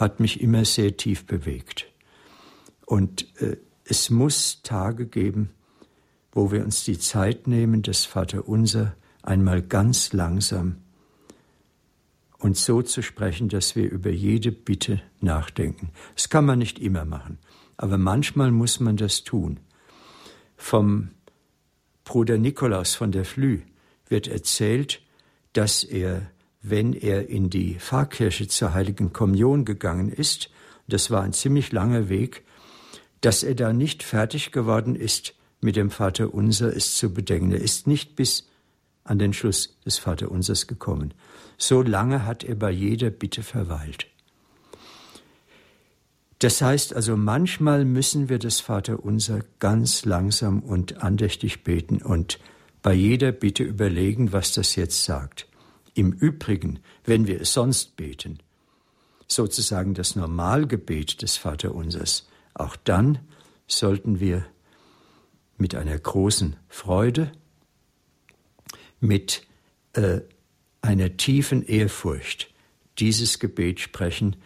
B: hat mich immer sehr tief bewegt. Und äh, es muss Tage geben, wo wir uns die Zeit nehmen, das Vaterunser einmal ganz langsam und so zu sprechen, dass wir über jede Bitte nachdenken. Das kann man nicht immer machen, aber manchmal muss man das tun. Vom Bruder Nikolaus von der Flü wird erzählt, dass er, wenn er in die Pfarrkirche zur Heiligen Kommunion gegangen ist, das war ein ziemlich langer Weg, dass er da nicht fertig geworden ist, mit dem Vater Unser es zu bedenken. Er ist nicht bis an den Schluss des Vaterunsers gekommen. So lange hat er bei jeder Bitte verweilt. Das heißt also, manchmal müssen wir das Vaterunser ganz langsam und andächtig beten und bei jeder Bitte überlegen, was das jetzt sagt. Im Übrigen, wenn wir es sonst beten, sozusagen das Normalgebet des Vaterunsers, auch dann sollten wir mit einer großen Freude, mit äh, einer tiefen Ehrfurcht dieses Gebet sprechen,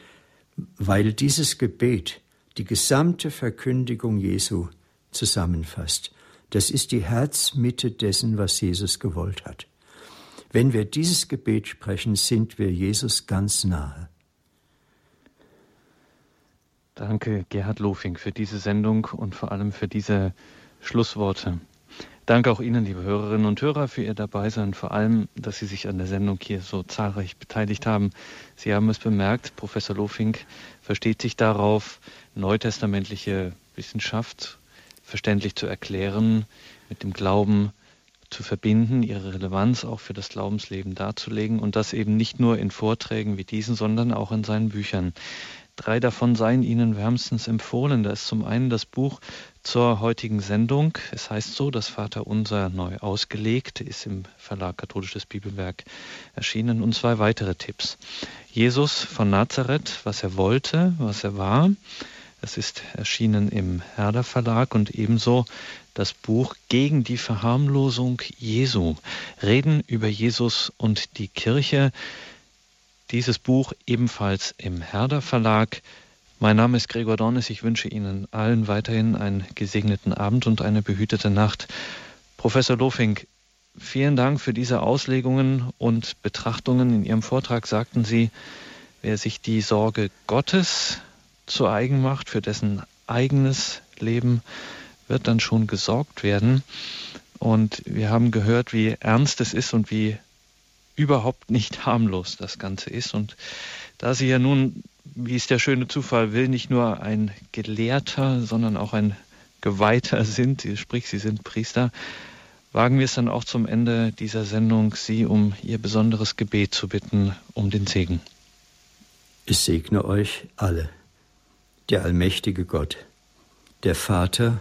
B: weil dieses Gebet die gesamte Verkündigung Jesu zusammenfasst. Das ist die Herzmitte dessen, was Jesus gewollt hat. Wenn wir dieses Gebet sprechen, sind wir Jesus ganz nahe.
A: Danke, Gerhard Lofing, für diese Sendung und vor allem für diese Schlussworte. Danke auch Ihnen, liebe Hörerinnen und Hörer, für Ihr Dabeisein, vor allem, dass Sie sich an der Sendung hier so zahlreich beteiligt haben. Sie haben es bemerkt, Professor Lofink versteht sich darauf, neutestamentliche Wissenschaft verständlich zu erklären, mit dem Glauben zu verbinden, ihre Relevanz auch für das Glaubensleben darzulegen und das eben nicht nur in Vorträgen wie diesen, sondern auch in seinen Büchern. Drei davon seien Ihnen wärmstens empfohlen. Da ist zum einen das Buch zur heutigen Sendung. Es heißt so, das Vater Unser neu ausgelegt, ist im Verlag Katholisches Bibelwerk erschienen und zwei weitere Tipps. Jesus von Nazareth, was er wollte, was er war. Es ist erschienen im Herder Verlag und ebenso das Buch Gegen die Verharmlosung Jesu. Reden über Jesus und die Kirche. Dieses Buch ebenfalls im Herder Verlag Mein Name ist Gregor Dornes. Ich wünsche Ihnen allen weiterhin einen gesegneten Abend und eine behütete Nacht. Professor Lofink, vielen Dank für diese Auslegungen und Betrachtungen. In Ihrem Vortrag sagten Sie, wer sich die Sorge Gottes zu eigen macht, für dessen eigenes Leben, wird dann schon gesorgt werden. Und wir haben gehört, wie ernst es ist und wie überhaupt nicht harmlos das Ganze ist. Und da Sie ja nun, wie es der schöne Zufall will, nicht nur ein Gelehrter, sondern auch ein Geweihter sind, sprich Sie sind Priester, wagen wir es dann auch zum Ende dieser Sendung, Sie um Ihr besonderes Gebet zu bitten, um den Segen.
B: Ich segne euch alle, der allmächtige Gott, der Vater,